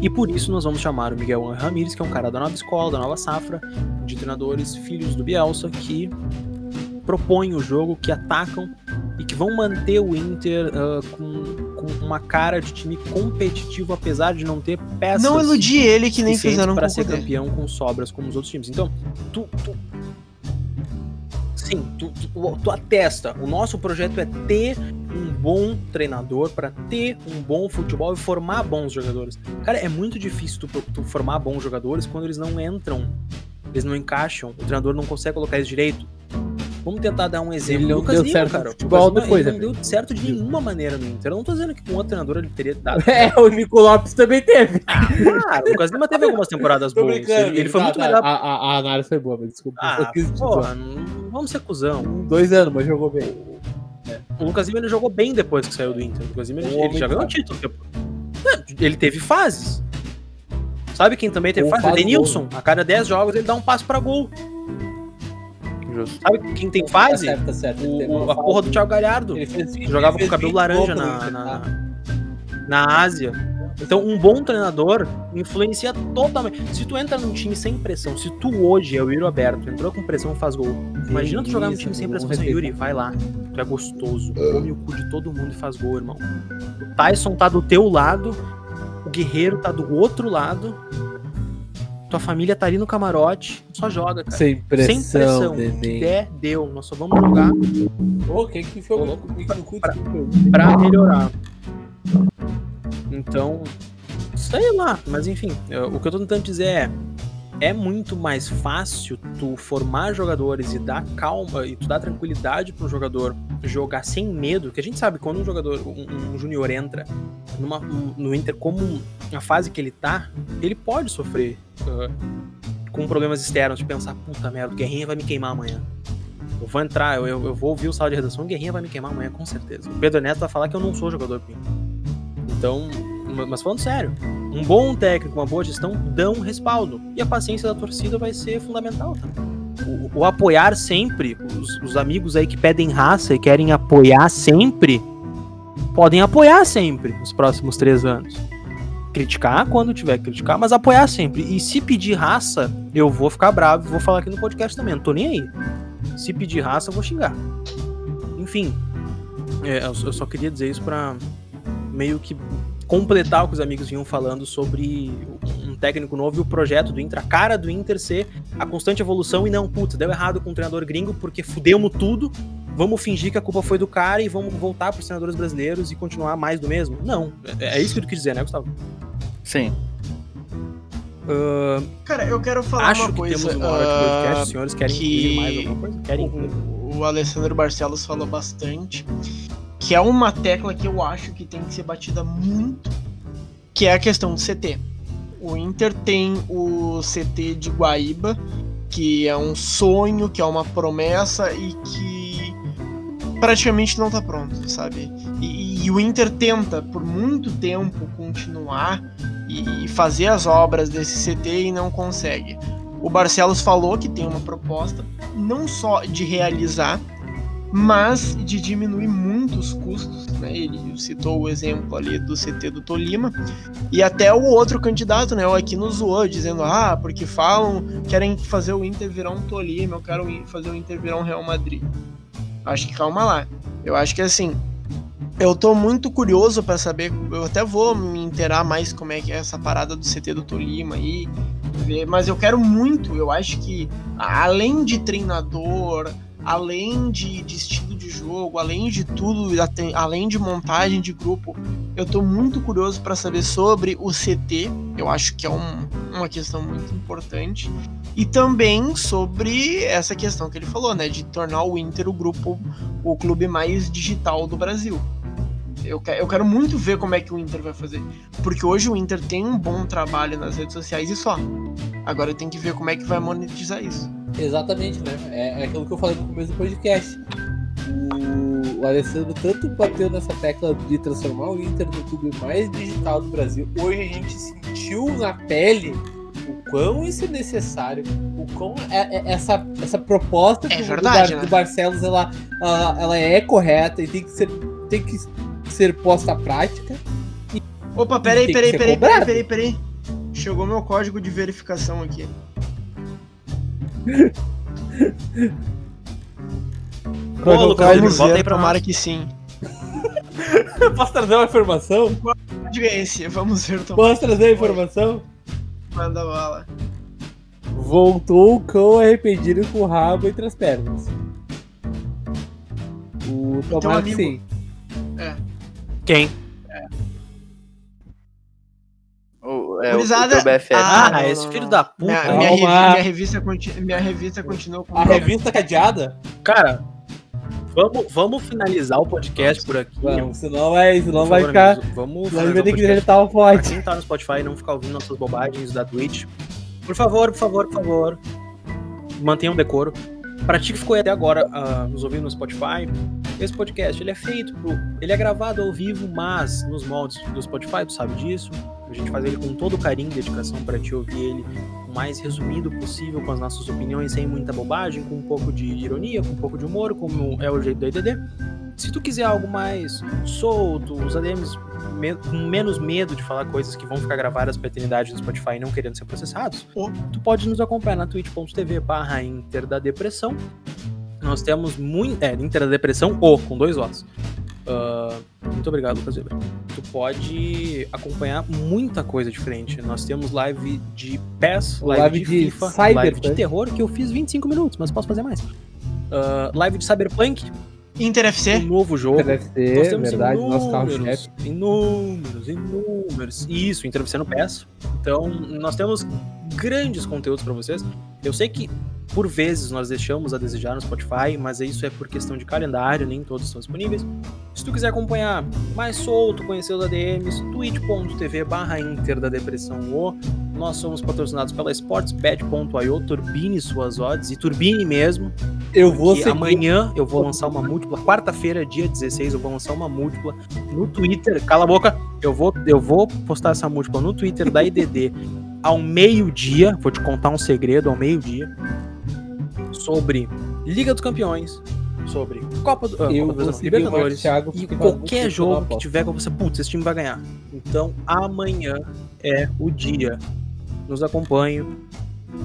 E por isso nós vamos chamar o Miguel Ramírez, que é um cara da nova escola, da nova safra, de treinadores filhos do Bielsa, que propõem o jogo, que atacam e que vão manter o Inter ah, com, com uma cara de time competitivo, apesar de não ter peças Não iludi ele que nem fizeram para ser campeão com sobras como os outros times. Então, tu, tu sim, tu, tu, tu atesta. O nosso projeto é ter um bom treinador para ter um bom futebol e formar bons jogadores. Cara, é muito difícil tu, tu formar bons jogadores quando eles não entram, eles não encaixam, o treinador não consegue colocar eles direito. Vamos tentar dar um exemplo. Ele não Lucas deu Lima, certo cara. Futebol Lucas depois, ele não né? deu certo de nenhuma maneira no Inter. Eu não tô dizendo que com outro treinador ele teria dado. É, o Nico Lopes também teve. Claro, o Lucas Lima teve algumas temporadas boas. Ele, ele foi tá, muito tá, melhor. A, a, a análise foi boa, mas desculpa. Ah, porra, não- vamos ser cuzão. Um, dois anos, mas jogou bem. O Lucas Lima ele jogou bem depois que saiu do Inter. O Lucas Lima ele, Um ele já ganhou claro. título. É, Ele teve fases. Sabe quem também teve faz Denilson. A cada 10 jogos ele dá um passo pra gol. Justo. Sabe quem tem fase? Tá certo, tá certo. Ele O, uma a porra do Thiago Galhardo. Ele fez, que jogava ele com o fez cabelo 20 laranja na, na, tá? na Ásia. Então, um bom treinador influencia totalmente. Se tu entra num time sem pressão, se tu hoje é o Yuri Aberto, entrou com pressão faz gol. Imagina tu jogar num time sem pressão. Respeitar. Yuri, vai lá. Tu é gostoso. Come o cu de todo mundo e faz gol, irmão. O Tyson tá do teu lado, o Guerreiro tá do outro lado. Tua família tá ali no camarote, só joga, cara. Sem pressão, sem pressão. neném. Der, deu. Nós só vamos jogar Ô, quem que enfiou o bico no cu? Pra- pra melhorar. Então, sei lá, mas enfim, eu- o que eu tô tentando dizer é é muito mais fácil tu formar jogadores e dar calma e tu dar tranquilidade pro jogador jogar sem medo, que a gente sabe quando um jogador, um, um júnior entra numa, no Inter como a fase que ele tá, ele pode sofrer ah, com problemas externos, de pensar, puta merda, o Guerrinha vai me queimar amanhã. Eu vou entrar, eu, eu, eu vou ouvir o sala de redação, o Guerrinha vai me queimar amanhã, com certeza. O Pedro Neto vai falar que eu não sou jogador pro Inter. Então, mas falando sério, um bom técnico, uma boa gestão dão respaldo. E a paciência da torcida vai ser fundamental também. O, o apoiar sempre, os, os amigos aí que pedem raça e querem apoiar sempre, podem apoiar sempre nos próximos três anos. Criticar quando tiver que criticar, mas apoiar sempre. E se pedir raça, eu vou ficar bravo, vou falar aqui no podcast também, não tô nem aí. Se pedir raça, eu vou xingar. Enfim, é, eu eu só queria dizer isso pra meio que completar o que os amigos vinham falando sobre um técnico novo e o projeto do Inter, a cara do Inter ser a constante evolução e não, putz, deu errado com o treinador gringo porque fudemos tudo, vamos fingir que a culpa foi do cara e vamos voltar pros treinadores brasileiros e continuar mais do mesmo. Não, é, é isso que tu quis dizer, né, Gustavo? Sim. Ah, Cara, eu quero falar acho uma que coisa. temos uma hora de podcast, ah, os senhores querem que- incluir mais alguma coisa? Querem o, o Alessandro Barcelos falou bastante, que é uma tecla que eu acho que tem que ser batida muito, que é a questão do CT. O Inter tem o CT de Guaíba, que é um sonho, que é uma promessa e que praticamente não tá pronto, sabe? E, e o Inter tenta por muito tempo continuar e fazer as obras desse CT e não consegue. O Barcelos falou que tem uma proposta não só de realizar, mas de diminuir muito os custos. Né? Ele citou o exemplo ali do CT do Tolima. E até o outro candidato, né, o Aquino zoou, dizendo: ah, porque falam, querem fazer o Inter virar um Tolima, eu quero fazer o Inter virar um Real Madrid. Acho que calma lá. Eu acho que assim. Eu tô muito curioso para saber, eu até vou me inteirar mais como é que é essa parada do CT do Tolima aí, mas eu quero muito, eu acho que além de treinador, além de, de estilo de jogo, além de tudo, além de montagem de grupo, eu tô muito curioso para saber sobre o CT, eu acho que é um- uma questão muito importante, e também sobre essa questão que ele falou, né, de tornar o Inter o grupo, o clube mais digital do Brasil. Eu, eu quero muito ver como é que o Inter vai fazer. Porque hoje o Inter tem um bom trabalho nas redes sociais e só. Agora tem que ver como é que vai monetizar isso. Exatamente, né? É, é aquilo que eu falei no começo do podcast. O, o Alessandro tanto bateu nessa tecla de transformar o Inter no clube mais digital do Brasil. Hoje a gente sentiu na pele o quão isso é necessário, o quão é- é- essa, essa proposta É do, verdade, do, Bar- né? do Barcelos ela, ela, ela é correta e tem que ser, tem que ser posta à prática. Opa, peraí, peraí, peraí, peraí, peraí, peraí. Chegou meu código de verificação aqui. Ô, Lucas, Vamos volta aí pra nós. que sim. Posso trazer uma informação? É esse, vamos ver, tomara. Posso trazer a informação? Manda bala. Voltou o cão arrependido com o rabo entre as pernas. O tomara que amigo. sim. Quem? O, é, o, o teu BFF. Ah, não, esse filho da puta. Minha, minha, revi- minha revista, conti- minha revista continua com A revista cadeada? Cara, vamos, vamos finalizar o podcast por aqui. Vamos, senão vai, senão vai ficar. amigos, Vamos vai o ter que deletar o Pra pod. quem tá no Spotify e não ficar ouvindo nossas bobagens da Twitch, por favor, por favor, por favor, mantenham o decoro. Pra ti que ficou até agora ah, nos ouvindo no Spotify, esse podcast ele é feito pro. Ele é gravado ao vivo, mas nos moldes do Spotify, tu sabe disso. A gente faz ele com todo carinho e dedicação pra te ouvir ele o mais resumido possível, com as nossas opiniões, sem muita bobagem, com um pouco de ironia, com um pouco de humor, como é o jeito do EDD. Se tu quiser algo mais solto, os ADMs me- com menos medo de falar coisas que vão ficar gravadas pra eternidade no Spotify e não querendo ser processados, tu pode nos acompanhar na twitch.tv barra Inter da Depressão. Nós temos muito. É, Inter da Depressão, ou com dois O's. Ah, muito obrigado, Lucas Weber. Tu pode acompanhar muita coisa diferente. Nós temos live de PES, live, Live de, de FIFA, Cyberpunk. live de terror, que eu fiz 25 minutos, mas posso fazer mais. Ah, live de Cyberpunk, Inter um FC. novo jogo. Deve Nós ser, temos verdade, nosso inúmeros, carro-chefe. Inúmeros, inúmeros. Isso, entrevistando PES. Então, nós temos grandes conteúdos para vocês. Eu sei que, por vezes, nós deixamos a desejar no Spotify, mas isso é por questão de calendário, nem todos estão disponíveis. Se tu quiser acompanhar mais solto, conhecer os ADMs, twitch.tv barra Inter da Depressão O. Nós somos patrocinados pela sportsbet.io, turbine suas odds, e turbine mesmo, Eu vou seguir. amanhã eu vou lançar uma múltipla. Quarta-feira, dia 16, eu vou lançar uma múltipla no Twitter. Cala a boca. Eu vou, eu vou postar essa múltipla no Twitter da IDD ao meio-dia. Vou te contar um segredo ao meio-dia sobre Liga dos Campeões, sobre Copa do, ah, Eu Copa do Libertadores Thiago, e qualquer jogo que tiver com você, putz, esse time vai ganhar. Então amanhã é o dia. Nos acompanhe.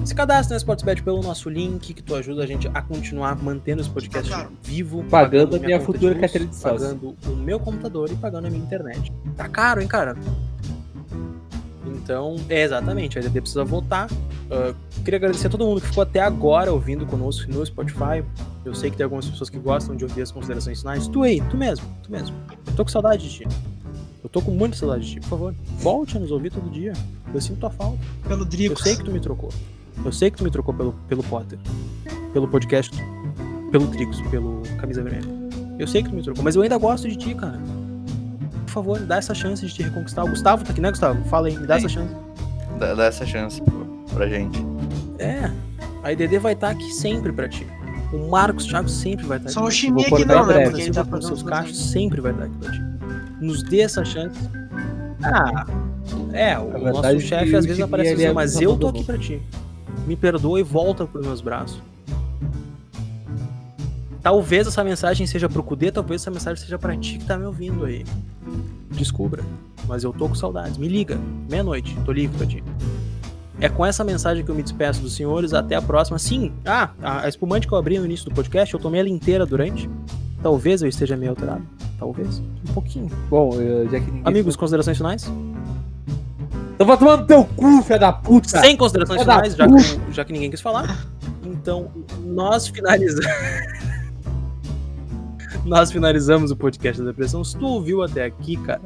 Se cadastre na Sportsbet pelo nosso link, que tu ajuda a gente a continuar mantendo esse podcast Tá vivo. Pagando a minha conta futura carteira de sócio. Pagando o meu computador e pagando a minha internet. Tá caro, hein, cara? Então, é exatamente, a EDD precisa votar. Ah, queria agradecer a todo mundo que ficou até agora ouvindo conosco no Spotify. Eu sei que tem algumas pessoas que gostam de ouvir as considerações finais. Tu aí, tu mesmo, tu mesmo. Eu tô com saudade de ti. Eu tô com muita saudade de ti, por favor. Volte a nos ouvir todo dia. Eu sinto tua falta. Pelo Eu Dricos. sei que tu me trocou. Eu sei que tu me trocou pelo, pelo Potter. Pelo podcast. Pelo Tricos, pelo Camisa Vermelha. Eu sei que tu me trocou, mas eu ainda gosto de ti, cara. Por favor, dá essa chance de te reconquistar. O Gustavo tá aqui, né, Gustavo? Fala aí, me dá essa chance. Dá, dá essa chance pra- pra gente. É, a IDD vai estar aqui sempre pra ti. O Marcos Thiago sempre vai estar aqui. Só o pra ti. Chimia que não, né? Porque ele tá com fazendo seus cachos sempre vai estar aqui pra ti. Nos dê essa chance. Ah, é, o verdade nosso chefe às vezes aparece assim, é mas eu tô aqui pra ti. Me perdoa e volta pros meus braços. Talvez essa mensagem seja pro Kudê, talvez essa mensagem seja pra ti que tá me ouvindo aí. Descubra. Mas eu tô com saudades. Me liga. Meia-noite. Tô livre pra ti. É com essa mensagem que eu me despeço dos senhores. Até a próxima. Sim, ah, a espumante que eu abri no início do podcast, eu tomei ela inteira durante. Talvez eu esteja meio alterado. Talvez. Um pouquinho. Bom, eu- já que ninguém. Amigos, considerações finais? Vai tomar no teu cu, filha da puta! Sem considerações finais, já que, já que ninguém quis falar. Então, nós finalizamos. nós finalizamos o podcast da depressão. Se tu ouviu até aqui, cara.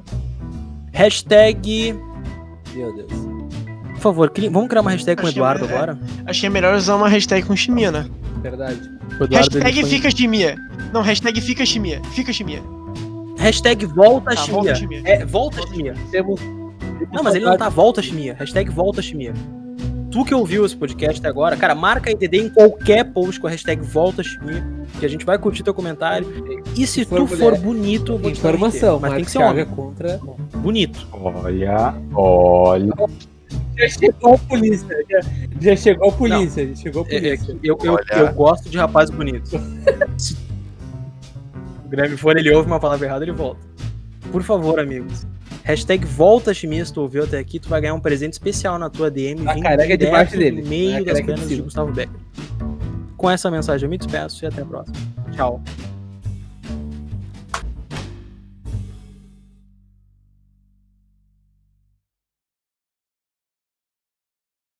Hashtag. Meu Deus. Por favor, cri- vamos criar uma hashtag com o Eduardo melhor. agora? Achei melhor usar uma hashtag com chimia, né? Verdade. Hashtag foi- fica chimia. Não, hashtag fica chimia. Fica chimia. Hashtag volta Tá, chimia. volta chimia. É, volta chimia. Temos. Não, mas ele não tá volta chimia. Hashtag volta chimia. Tu que ouviu esse podcast até agora, cara, marca IDD em qualquer post com a hashtag volta chimia, que a gente vai curtir teu comentário. E se, Se for tu mulher, for bonito, eu vou te dar Informação, mas tem que ser Thiago é homem. contra. Bonito. Olha, olha. Já chegou a polícia. Já, já chegou a polícia. Já chegou a É, é polícia. eu, eu, Olha. eu gosto de rapazes bonitos. Se o Grêmio for, ele ouve uma palavra errada, ele volta. Por favor, amigos. Hashtag volta chimia, se tu ouviu até aqui, tu vai ganhar um presente especial na tua DM. A careca direto debaixo do dele. meio A das de pernas de. Gustavo Becker. Com essa mensagem eu me despeço e até a próxima. Tchau.